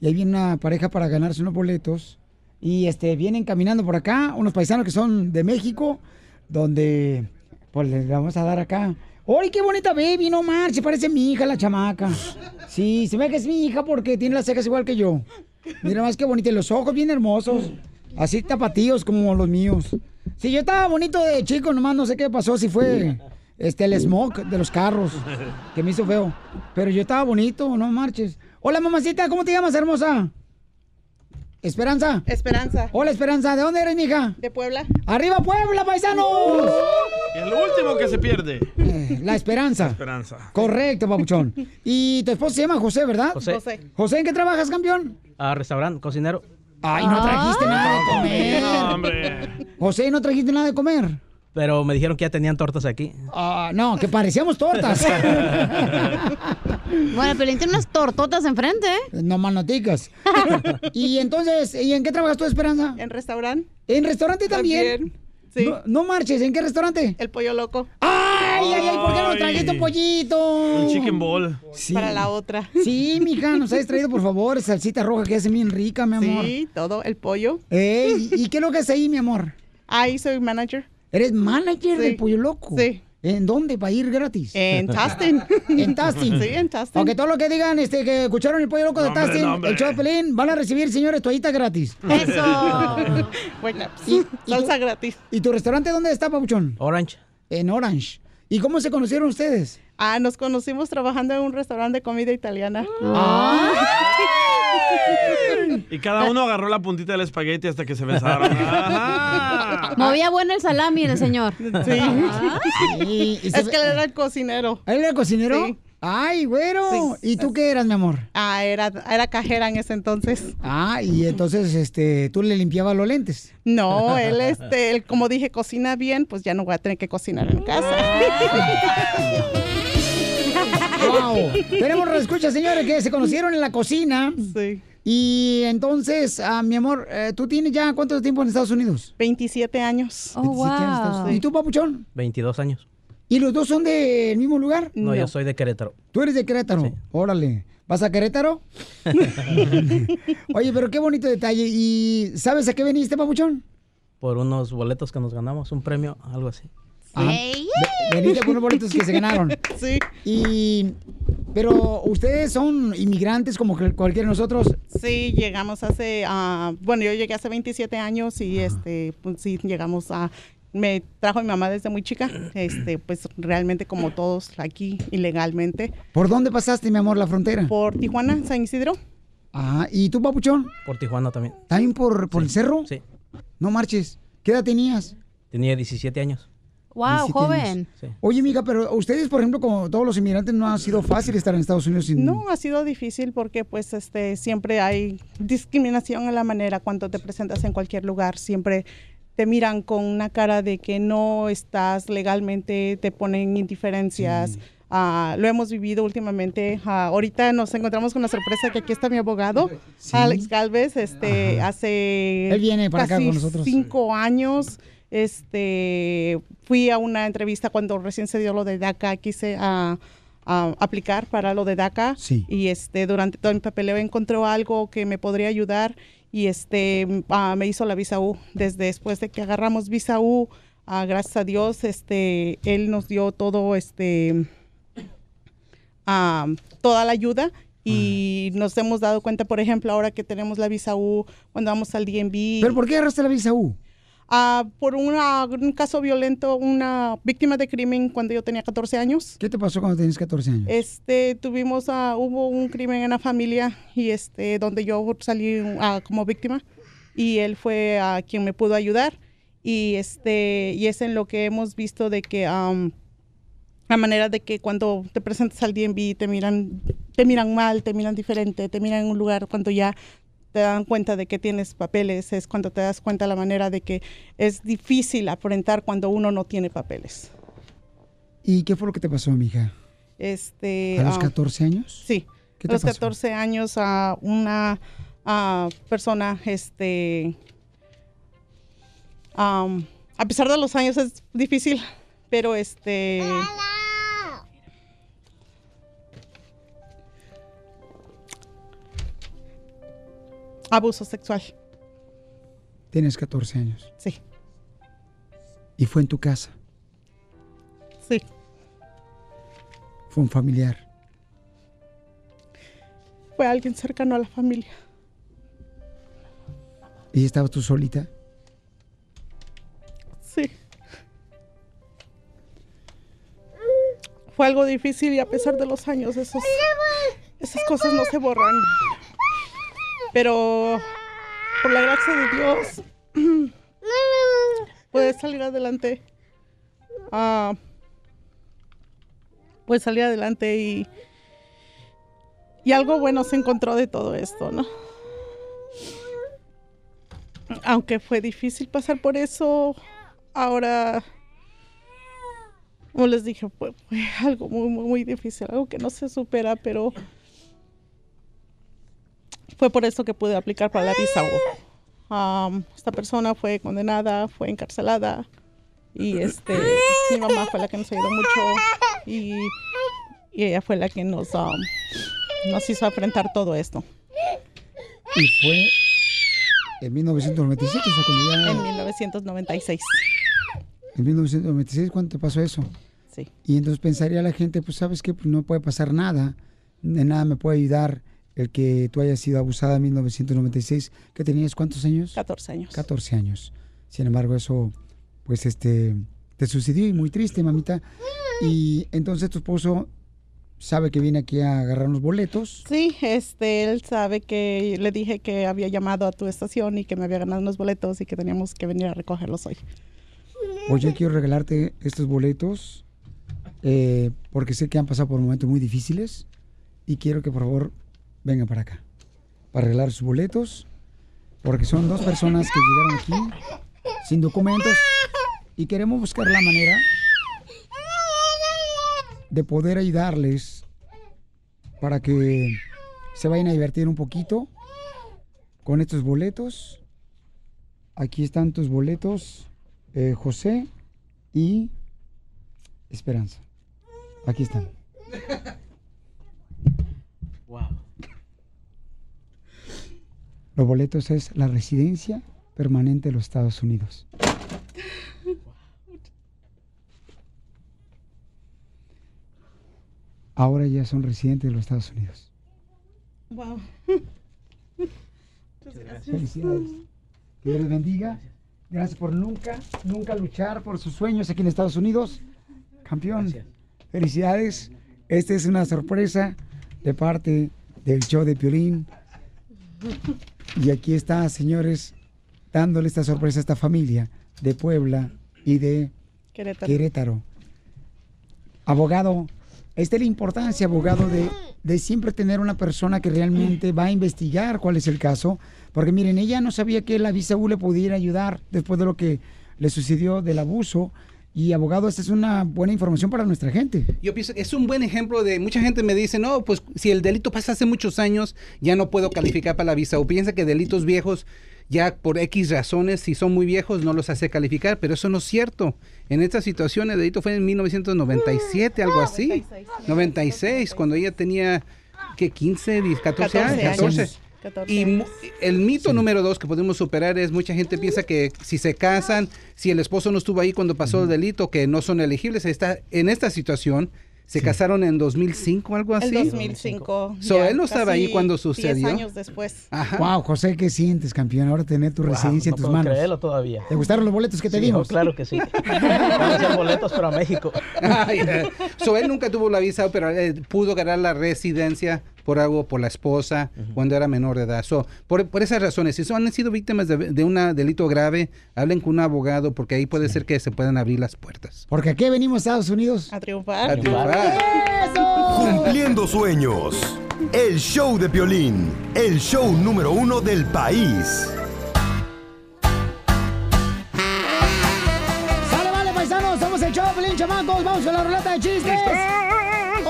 y ahí viene una pareja para ganarse unos boletos. Y este vienen caminando por acá, unos paisanos que son de México, donde pues les vamos a dar acá. ¡Ay, qué bonita baby! No marche, parece mi hija la chamaca. Sí, se ve que es mi hija porque tiene las cejas igual que yo. Mira más que bonita, y los ojos bien hermosos. Así tapatíos como los míos. Sí, yo estaba bonito de chico, nomás no sé qué pasó, si fue este el smog de los carros que me hizo feo. Pero yo estaba bonito, no marches. Hola, mamacita, ¿cómo te llamas, hermosa? Esperanza. Esperanza. Hola, Esperanza, ¿de dónde eres, mija? De Puebla. ¡Arriba, Puebla, paisanos! Y el último que se pierde. Eh, la esperanza. Esperanza. Correcto, papuchón. Y tu esposo se llama José, ¿verdad? José. José. José, ¿en qué trabajas, campeón? A restaurante, cocinero. Ay, no trajiste nada de comer. No, hombre. José, ¿no trajiste nada de comer? Pero me dijeron que ya tenían tortas aquí. Ah, no, que parecíamos tortas. Bueno, Piolín tiene unas tortotas enfrente, ¿eh? No manoticas. y entonces, ¿y en qué trabajas tú, Esperanza? En restaurante. ¿En restaurante también? También, sí. No, no marches, ¿en qué restaurante? El pollo loco. ¡Ay, ay, ay! ¿Por qué no trajiste un pollito? Un chicken ball. Sí. Para la otra. Sí, mija, nos has traído, por favor, salsita roja que hace bien rica, mi amor. Sí, todo, el pollo. Ey, ¿y qué es lo que haces ahí, mi amor? Ahí soy manager. ¿Eres manager Sí. del Pollo Loco? Sí. ¿En dónde? ¿Para ir gratis? En Tustin. en Tustin. Sí, en Tustin. Aunque todo lo que digan este, que escucharon el Pollo Loco de hombre. el show de Pelín, van a recibir, señores, toallitas gratis. Eso. bueno, Y- y salsa tu- gratis. ¿Y tu restaurante dónde está, Pabuchón? Orange. En Orange. ¿Y cómo se conocieron ustedes? Ah, nos conocimos trabajando en un restaurante de comida italiana. Y cada uno agarró la puntita del espagueti hasta que se besaron. Ajá. Movía bueno el salami el señor. Sí. Sí, Es que él era el cocinero. ¿Él era cocinero? Sí. Ay, güero. Sí. ¿Y tú qué eras, mi amor? Ah, era, era cajera en ese entonces. Ah, y entonces este, tú le limpiabas los lentes. No, él, este, él, como dije, cocina bien, pues ya no voy a tener que cocinar en casa. Wow. Tenemos escucha, señores, que se conocieron en la cocina. Sí. Y entonces, ah, mi amor, eh, ¿tú tienes ya cuánto tiempo en Estados Unidos? 27 años. Oh, 27 años en Estados wow. ¿Y tú, papuchón? 22 años. ¿Y los dos son del mismo lugar? No, yo soy de Querétaro. Tú eres de Querétaro. Órale. ¿Vas a Querétaro? Oye, pero qué bonito detalle. ¿Y sabes a qué veniste, papuchón? Por unos boletos que nos ganamos, un premio, algo así. Ah, ve- veniste por unos boletos que se ganaron. Sí. Y, pero ustedes son inmigrantes como cualquiera de nosotros. Sí, llegamos hace, ah, bueno, yo llegué hace 27 años y este, pues sí, llegamos a, me trajo mi mamá desde muy chica, este, pues realmente como todos aquí, ilegalmente, ¿Por dónde pasaste, mi amor, la frontera? por Tijuana, San Isidro. Ah, ¿y tú, papuchón? Por Tijuana también. ¿También por, por el cerro? Sí. No marches. ¿Qué edad tenías? Tenía 17 años. Wow, 17 joven. Sí. Oye, amiga, pero ustedes, por ejemplo, como todos los inmigrantes, no ha sido fácil estar en Estados Unidos sin... No, ha sido difícil porque pues este siempre hay discriminación en la manera cuando te presentas en cualquier lugar, siempre te miran con una cara de que no estás legalmente, te ponen indiferencias. Ah, lo hemos vivido últimamente. Ah, ahorita nos encontramos con la sorpresa que aquí está mi abogado, Alex Galvez. Este hace Él viene para acá casi con nosotros. cinco años. Este fui a una entrevista cuando recién se dio lo de DACA. Quise ah, ah, aplicar para lo de DACA Sí. y este durante todo mi papeleo encontró algo que me podría ayudar y este ah, me hizo la visa U. Desde después de que agarramos visa U, ah, gracias a Dios, este él nos dio todo este ah, toda la ayuda y nos hemos dado cuenta, por ejemplo, ahora que tenemos la visa U, cuando vamos al DMV. ¿Pero por qué agarraste la visa U? Ah, por una- un caso violento, una víctima de crimen cuando yo tenía 14 años. ¿Qué te pasó cuando tenías 14 años? Este, tuvimos, ah, hubo un crimen en la familia y este, donde yo salí ah, como víctima y él fue a quien me pudo ayudar y este, y es en lo que hemos visto de que am, la manera de que cuando te presentas al DMV te miran, te miran mal, te miran diferente, te miran en un lugar cuando ya te dan cuenta de que tienes papeles, es cuando te das cuenta la manera de que es difícil aparentar cuando uno no tiene papeles. ¿Y qué fue lo que te pasó, mija? Este, ¿A los ah, 14 años? Sí. ¿Qué a los pasó? 14 años a una ah, persona, este, am, a pesar de los años es difícil, pero este, abuso sexual, Tienes 14 años. sí, ¿Y fue en tu casa? sí, ¿Fue un familiar? fue alguien cercano a la familia. ¿Y estabas tú solita? Sí. Fue algo difícil y a pesar de los años, esos, esas cosas no se borran. Pero por la gracia de Dios, puedes salir adelante. Ah, puedes salir adelante y, y algo bueno se encontró de todo esto, ¿no? Aunque fue difícil pasar por eso, ahora como les dije, fue, fue algo muy, muy, muy difícil, algo que no se supera, pero fue por eso que pude aplicar para la visa U. Am, esta persona fue condenada, fue encarcelada y este, mi mamá fue la que nos ayudó mucho y, y ella fue la que nos, am, nos hizo enfrentar todo esto. Y fue en 1997, o sea, cuando ya... En 1996. En 1996, ¿cuánto te pasó eso? Sí. Y entonces pensaría la gente, pues sabes que pues, no puede pasar nada, de nada me puede ayudar el que tú hayas sido abusada en 1996. ¿Qué tenías cuántos años? 14 años. 14 años. Sin embargo, eso, pues este, te sucedió y muy triste, mamita. Y entonces tu esposo sabe que viene aquí a agarrar unos boletos. Sí, este, él sabe que le dije que había llamado a tu estación y que me había ganado unos boletos y que teníamos que venir a recogerlos hoy. Pues yo quiero regalarte estos boletos eh, porque sé que han pasado por momentos muy difíciles y quiero que por favor vengan para acá para arreglar sus boletos porque son dos personas que llegaron aquí sin documentos y queremos buscar la manera de poder ayudarles para que se vayan a divertir un poquito con estos boletos. Aquí están tus boletos, eh, José y Esperanza. Aquí están. Los boletos es la residencia permanente de los Estados Unidos. Ahora ya son residentes de los Estados Unidos. Wow. Felicidades. Que Dios les bendiga. Gracias por nunca, nunca luchar por sus sueños aquí en Estados Unidos. Campeón, felicidades. Esta es una sorpresa de parte del show de Piolín. Y aquí está, señores, dándole esta sorpresa a esta familia de Puebla y de Querétaro. Querétaro. Abogado, esta es la importancia, abogado, de, de siempre tener una persona que realmente va a investigar cuál es el caso. Porque miren, ella no sabía que la visa U le pudiera ayudar después de lo que le sucedió del abuso. Y abogado, esta es una buena información para nuestra gente. Yo pienso que es un buen ejemplo de mucha gente me dice, no, pues si el delito pasa hace muchos años, ya no puedo calificar para la visa. O piensa que delitos viejos, ya por X razones, si son muy viejos, no los hace calificar, pero eso no es cierto. En esta situación, el delito fue en 1997, algo así. 96, cuando ella tenía, ¿qué? 15, 14 años. 14. Y el mito número dos que podemos superar es mucha gente piensa que si se casan, si el esposo no estuvo ahí cuando pasó el delito, que no son elegibles. Está en esta situación. Se casaron en 2005, algo así. El 2005. So, él no estaba ahí cuando 10 sucedió. años después. Wow, José, ¿qué sientes, campeón? Ahora tener tu Wow, residencia no en tus puedo manos. creerlo todavía. ¿Te gustaron los boletos que te Sí, dimos? oh, claro que sí. A ser boletos para México. Ay, eh. so, él nunca tuvo la visa, pero eh, pudo ganar la residencia por algo, por la esposa, cuando era menor de edad. So, por, por esas razones, si son, han sido víctimas de, de un delito grave, hablen con un abogado, porque ahí puede ser que se puedan abrir las puertas. Porque aquí venimos a Estados Unidos. A triunfar. A triunfar. Cumpliendo sueños. El show de Piolín, el show número uno del país. ¡Sale, vale, paisanos! Somos el show de Pelín, chamacos. Vamos con la ruleta de chistes.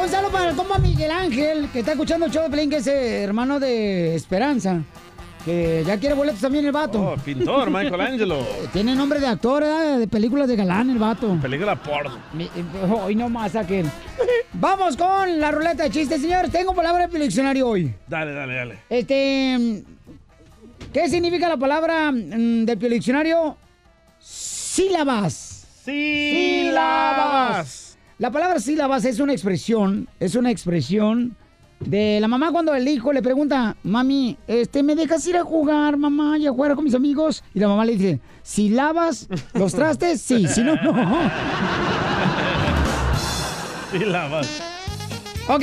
Un saludo para el compa Miguel Ángel, que está escuchando el show de Pelín, que es eh, hermano de Esperanza. Que ya quiere boletos también el vato. Oh, pintor, Michelangelo. Tiene nombre de actor, ¿eh? de películas de galán el vato. Película porno. Mi- Hoy no más aquel. Vamos con la ruleta de chistes, señores. Tengo palabra del diccionario hoy. Dale, dale, dale. Este. ¿Qué significa la palabra mm, del diccionario? Sílabas. Sílabas. La palabra sílabas es una expresión, es una expresión de la mamá cuando el hijo le pregunta, mami, este, ¿me dejas ir a jugar, mamá, y a jugar con mis amigos? Y la mamá le dice, si lavas los trastes, sí, si no, no. Sílabas. Ok,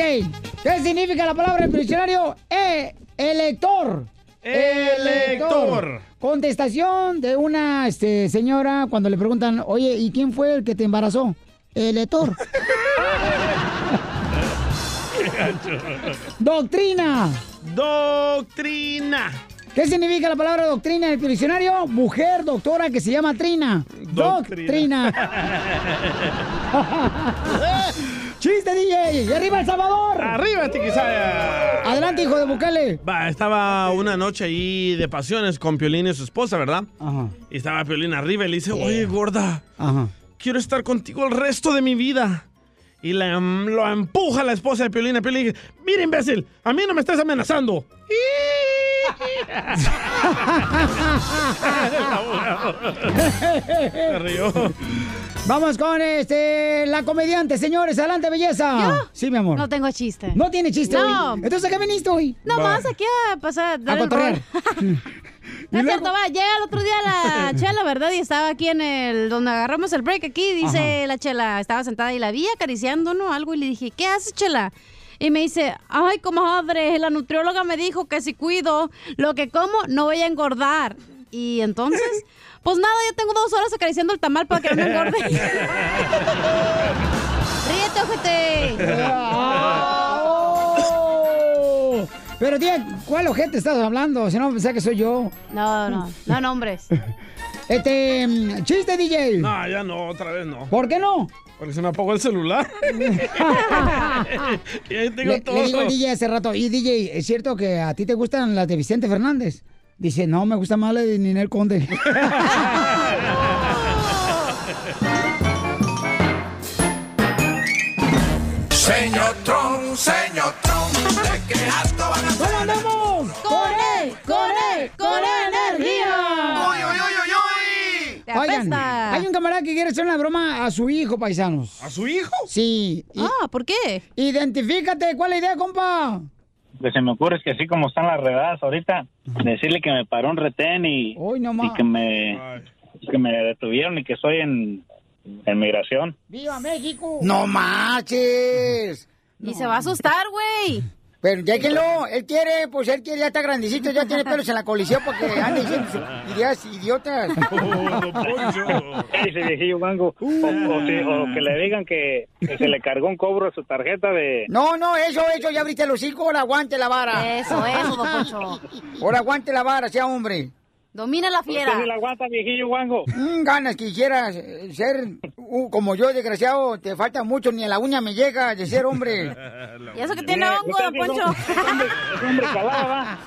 ¿qué significa la palabra del diccionario? E, elector. Elector. Contestación de una este, señora cuando le preguntan, oye, ¿y quién fue el que te embarazó? Elector. Doctrina. Doctrina. ¿Qué significa la palabra doctrina en el diccionario? Mujer doctora que se llama Trina. Doctrina. ¡Chiste, DJ! ¡Y arriba El Salvador! ¡Arriba, Tiquisaya! Adelante, hijo de Bukele. Va, estaba una noche ahí de pasiones con Piolín y su esposa, ¿verdad? Ajá. Y estaba Piolín arriba y le dice, oye, gorda, Ajá. Quiero estar contigo el resto de mi vida. Y la, lo empuja la esposa de Piolín a Piolín y dice, mira, imbécil, a mí no me estás amenazando. Se rió. Vamos con este la comediante, señores. Adelante, belleza. ¿Yo? Sí, mi amor. No tengo chiste. ¿No tiene chiste No. hoy? Entonces, ¿a qué viniste hoy? No más aquí a pasar. dar A el cotorrear. No es cierto, va, llega el otro día la chela, ¿verdad? Y estaba aquí en el, donde agarramos el break aquí, dice la chela, estaba sentada y la vi acariciando, ¿no? Algo y le dije, ¿qué haces, chela? Y me dice, ay, comadre, la nutrióloga me dijo que si cuido lo que como, no voy a engordar. Y entonces, pues nada, yo tengo dos horas acariciando el tamal para que no me engorde. Ríete, ojete. Pero, tía, ¿cuál ojete estás hablando? Si no, pensé que soy yo. No, no, no nombres. Este, mm, chiste, DJ. No, ya no, otra vez no. ¿Por qué no? Porque se me apagó el celular. y ahí tengo Le, todo. le digo al DJ hace rato, y DJ, ¿es cierto que a ti te gustan las de Vicente Fernández? Dice, no, me gusta más la de Ninel Conde. Señor Trump, señor Trump, ¿de qué quiere hacer una broma a su hijo, paisanos. ¿A su hijo? Sí. y- Ah, ¿por qué? Identifícate, ¿cuál es la idea, compa? Lo que se me ocurre es que así como están las redadas ahorita, decirle que me paró un retén y, no que me que me detuvieron y que estoy en, en migración. ¡Viva México! ¡No marches! Y se va a asustar, güey. Pero déjenlo, él quiere, pues él quiere, ya está grandecito, ya tiene pelos en la colisión porque anda diciendo ideas idiotas. ¿Qué dice viejillo mango? O, que le digan que, que se le cargó un cobro a su tarjeta de... No, no, eso, eso, ya abriste los hocico, ahora aguante la vara. Eso, eso, don Poncho. Ahora aguante la vara, sea hombre. Domina la fiera. ¿Usted la aguanta, viejillo guango? Mm, ganas quisieras eh, ser uh, como yo, desgraciado, te falta mucho, ni a la uña me llega de ser hombre. Y eso que tiene Mira, hongo, don Poncho. hombre- es hombre calado, ¿va?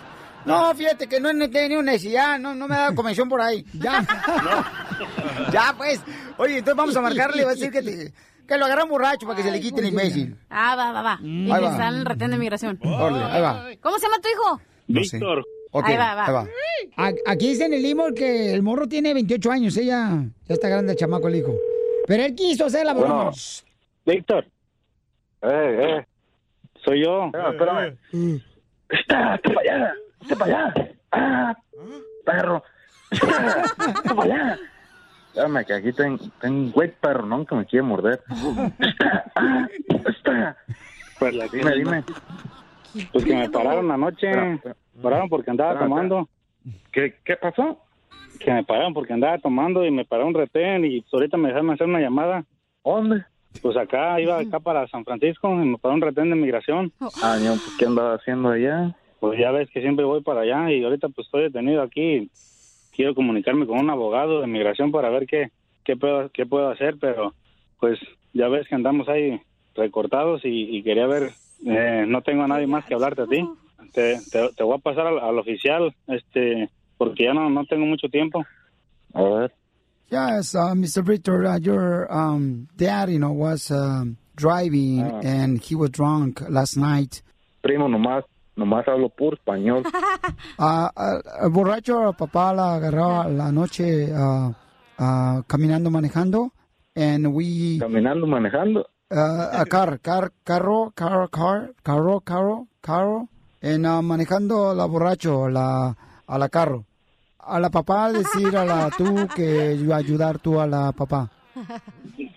No, fíjate que no he tenido necesidad, no, no me ha dado convención por ahí. Ya. ya, pues. Oye, entonces vamos a marcarle, va a decir que, te- que lo agarran borracho para que se le quite el imbécil. Ah, va, va, va. Mm. Y Ahí que va. está en el retén de migración. Órale, ahí va. ¿Cómo se llama tu hijo? Víctor. Ok, Ahí va, va. A- Aquí dice en el email que el morro tiene 28 años, ella ya está grande el chamaco el hijo. Pero él quiso hacer la broma. Bueno, Víctor. Eh, eh. Soy yo. espérame. Está, está para allá, está para allá. Ah, perro. Está para allá. Espérame, que aquí tengo ten un güey perro, ¿no? Que me quiere morder. Ah, está. Pues Dime, dime. Pues que me pararon anoche. Espera, espera. Pararon porque andaba tomando. ¿Qué, ¿Qué pasó? Que me pararon porque andaba tomando y me paró un retén y ahorita me dejaron hacer una llamada. ¿Dónde? Pues acá, iba acá para San Francisco y me paró un retén de migración. Ah, no, pues, ¿qué andaba haciendo allá? Pues ya ves que siempre voy para allá y ahorita pues estoy detenido aquí. Quiero comunicarme con un abogado de migración para ver qué, qué, puedo, qué puedo hacer, pero pues ya ves que andamos ahí recortados y, y quería ver, eh, no tengo a nadie más que hablarte a ti. Te, te, te voy a pasar al, al oficial, este, porque ya no, no tengo mucho tiempo. A ver. Yes, uh, Mr. Victor, uh, your um, dad, you know, was um, driving Ah. and he was drunk last night. Primo, nomás, nomás hablo puro español. Ah, ah, el borracho, papá la agarró la noche ah, caminando, manejando, and we... Caminando, manejando. Uh, a car, car, carro, carro, car, carro, carro, carro, en ah, manejando la borracho, la, a la carro. A la papá decir a la tú que ayudar tú a la papá.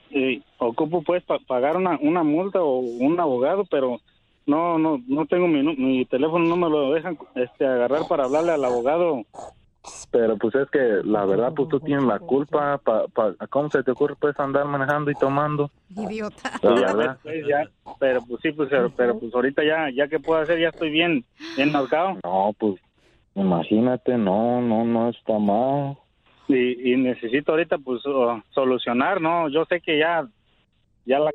Sí, ocupo pues pa- pagar una, una multa o un abogado, pero no no no tengo mi, mi teléfono, no me lo dejan este agarrar para hablarle al abogado. Pero pues es que la verdad, pues tú tienes la culpa. Pa, pa- ¿Cómo se te ocurre pues andar manejando y tomando? Idiota. La verdad. pues, ya, pero pues sí, pues pero, pero, pues ahorita ya ya que puedo hacer, ya estoy bien bien marcado. No, pues imagínate, no, no, no está mal. y, y necesito ahorita pues uh, solucionar, ¿no? Yo sé que ya, ya la...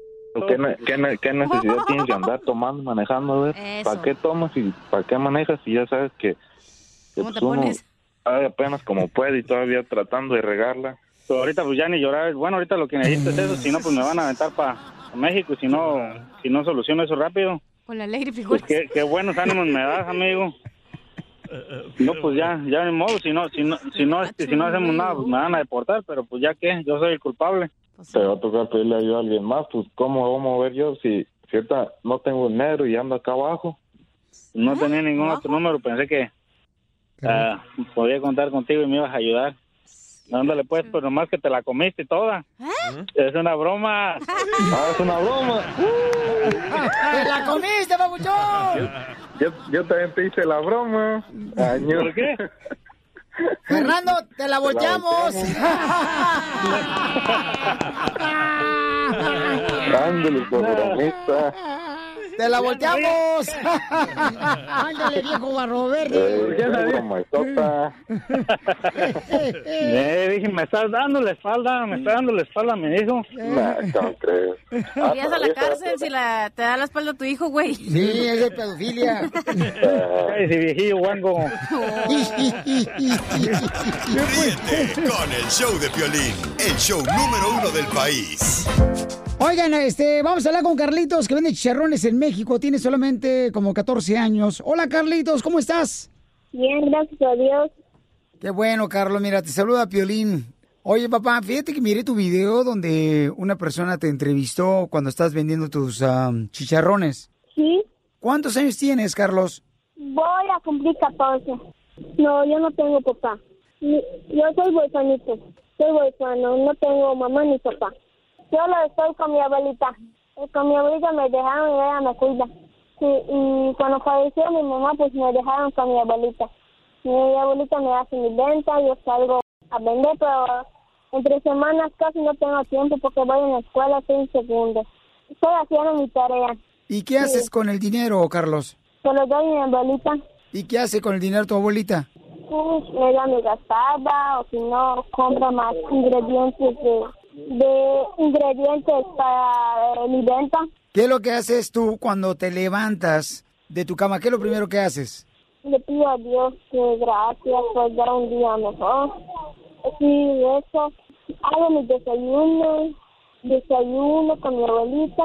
¿Qué, ne- qué ne- qué necesidad tienes de andar tomando, manejando? A ver, Eso. ¿para qué tomas y para qué manejas? Y ya sabes que, que, ¿Cómo te pues, uno pones? Apenas como puede y todavía tratando de regarla. Pero ahorita pues ya ni llorar. Bueno, ahorita lo que necesito es eso, si no pues me van a aventar para México si no, si no soluciono eso rápido, Con la alegre pues figura. qué, qué buenos ánimos me das, amigo. No, pues ya, ya ni modo, si no, si no, si no, este, si no hacemos nada, pues me van a deportar, pero pues ya que, yo soy el culpable. Te va a tocar pedirle ayuda a alguien más, pues ¿cómo voy a mover yo si, ahorita no tengo dinero y ando acá abajo? No tenía ningún otro número, pensé que ah, podía contar contigo y me ibas a ayudar. Ándale pues, pero nomás que te la comiste toda. Es una broma. Ah, es una broma. ¡Te la comiste, papuchón! Yo, yo también te hice la broma. Año. ¿Por qué? Fernando, te la volteamos. Ándale, por bromista. ¡Te la volteamos! Ándale, viejo barro verde. Eh, bromaizota. Eh, dije, me estás dando la espalda, me estás dando la espalda, me dijo. Nah, ¿cómo crees? Irías a la cárcel si la, te da la espalda a tu hijo, güey. Sí, es de pedofilia. Ese viejillo guango. Ríete con el show de Piolín, el show número uno del país. Oigan, este, vamos a hablar con Carlitos, que vende chicharrones en México. Tiene solamente como 14 años. Hola, Carlitos, ¿cómo estás? Bien, gracias a Dios. Qué bueno, Carlos. Mira, te saluda Piolín. Oye, papá, fíjate que miré tu video donde una persona te entrevistó cuando estás vendiendo tus am, chicharrones. Sí. ¿Cuántos años tienes, Carlos? Voy a cumplir 14. No, yo no tengo papá. Yo soy huerfanito. Soy huerfano. No tengo mamá ni papá. Yo lo estoy con mi abuelita. Eh, Con mi abuelita me dejaron y ella me cuida. Sí, y cuando falleció mi mamá, pues me dejaron con mi abuelita. Mi abuelita me hace mi venta, yo salgo a vender, pero entre semanas casi no tengo tiempo porque voy en la escuela, en segundo. Estoy haciendo mi tarea. ¿Y qué haces con el dinero, Carlos? Se lo doy a mi abuelita. ¿Y qué hace con el dinero tu abuelita? Pues, me da mi gastada o si no, compra más ingredientes de, de ingredientes para eh, mi venta. ¿Qué es lo que haces tú cuando te levantas de tu cama? ¿Qué es lo primero que haces? Le pido a Dios que gracias por dar un día mejor. Sí, eso. Hago mi desayuno, desayuno con mi abuelita.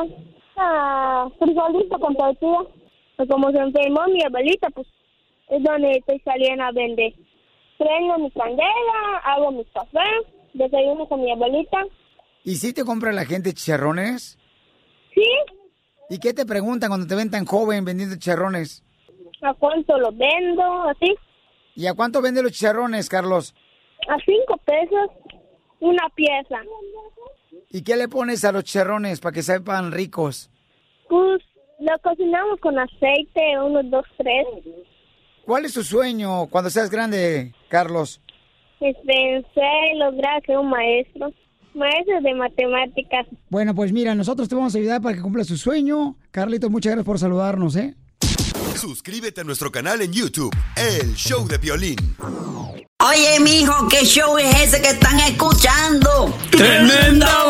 Ah, frijolito con tortilla. Pues como se enfermó mi abuelita, pues es donde estoy saliendo a vender. Prendo mi candela, hago mi café, desayuno con mi abuelita. ¿Y si te compra la gente chicharrones? Sí. ¿Y qué te preguntan cuando te ven tan joven vendiendo chicharrones? ¿A cuánto lo vendo? Así. ¿Y a cuánto venden los chicharrones, Carlos? A cinco pesos una pieza. ¿Y qué le pones a los chicharrones para que sepan ricos? Pues lo cocinamos con aceite, unos dos, tres. ¿Cuál es tu sueño cuando seas grande, Carlos? Pensé lograr ser un maestro. Maestro de matemáticas. Bueno, pues mira, nosotros te vamos a ayudar para que cumpla su sueño. Carlito, muchas gracias por saludarnos, ¿eh? Suscríbete a nuestro canal en YouTube, El Show de Piolín. Oye, mijo, ¿qué show es ese que están escuchando? ¡Tremenda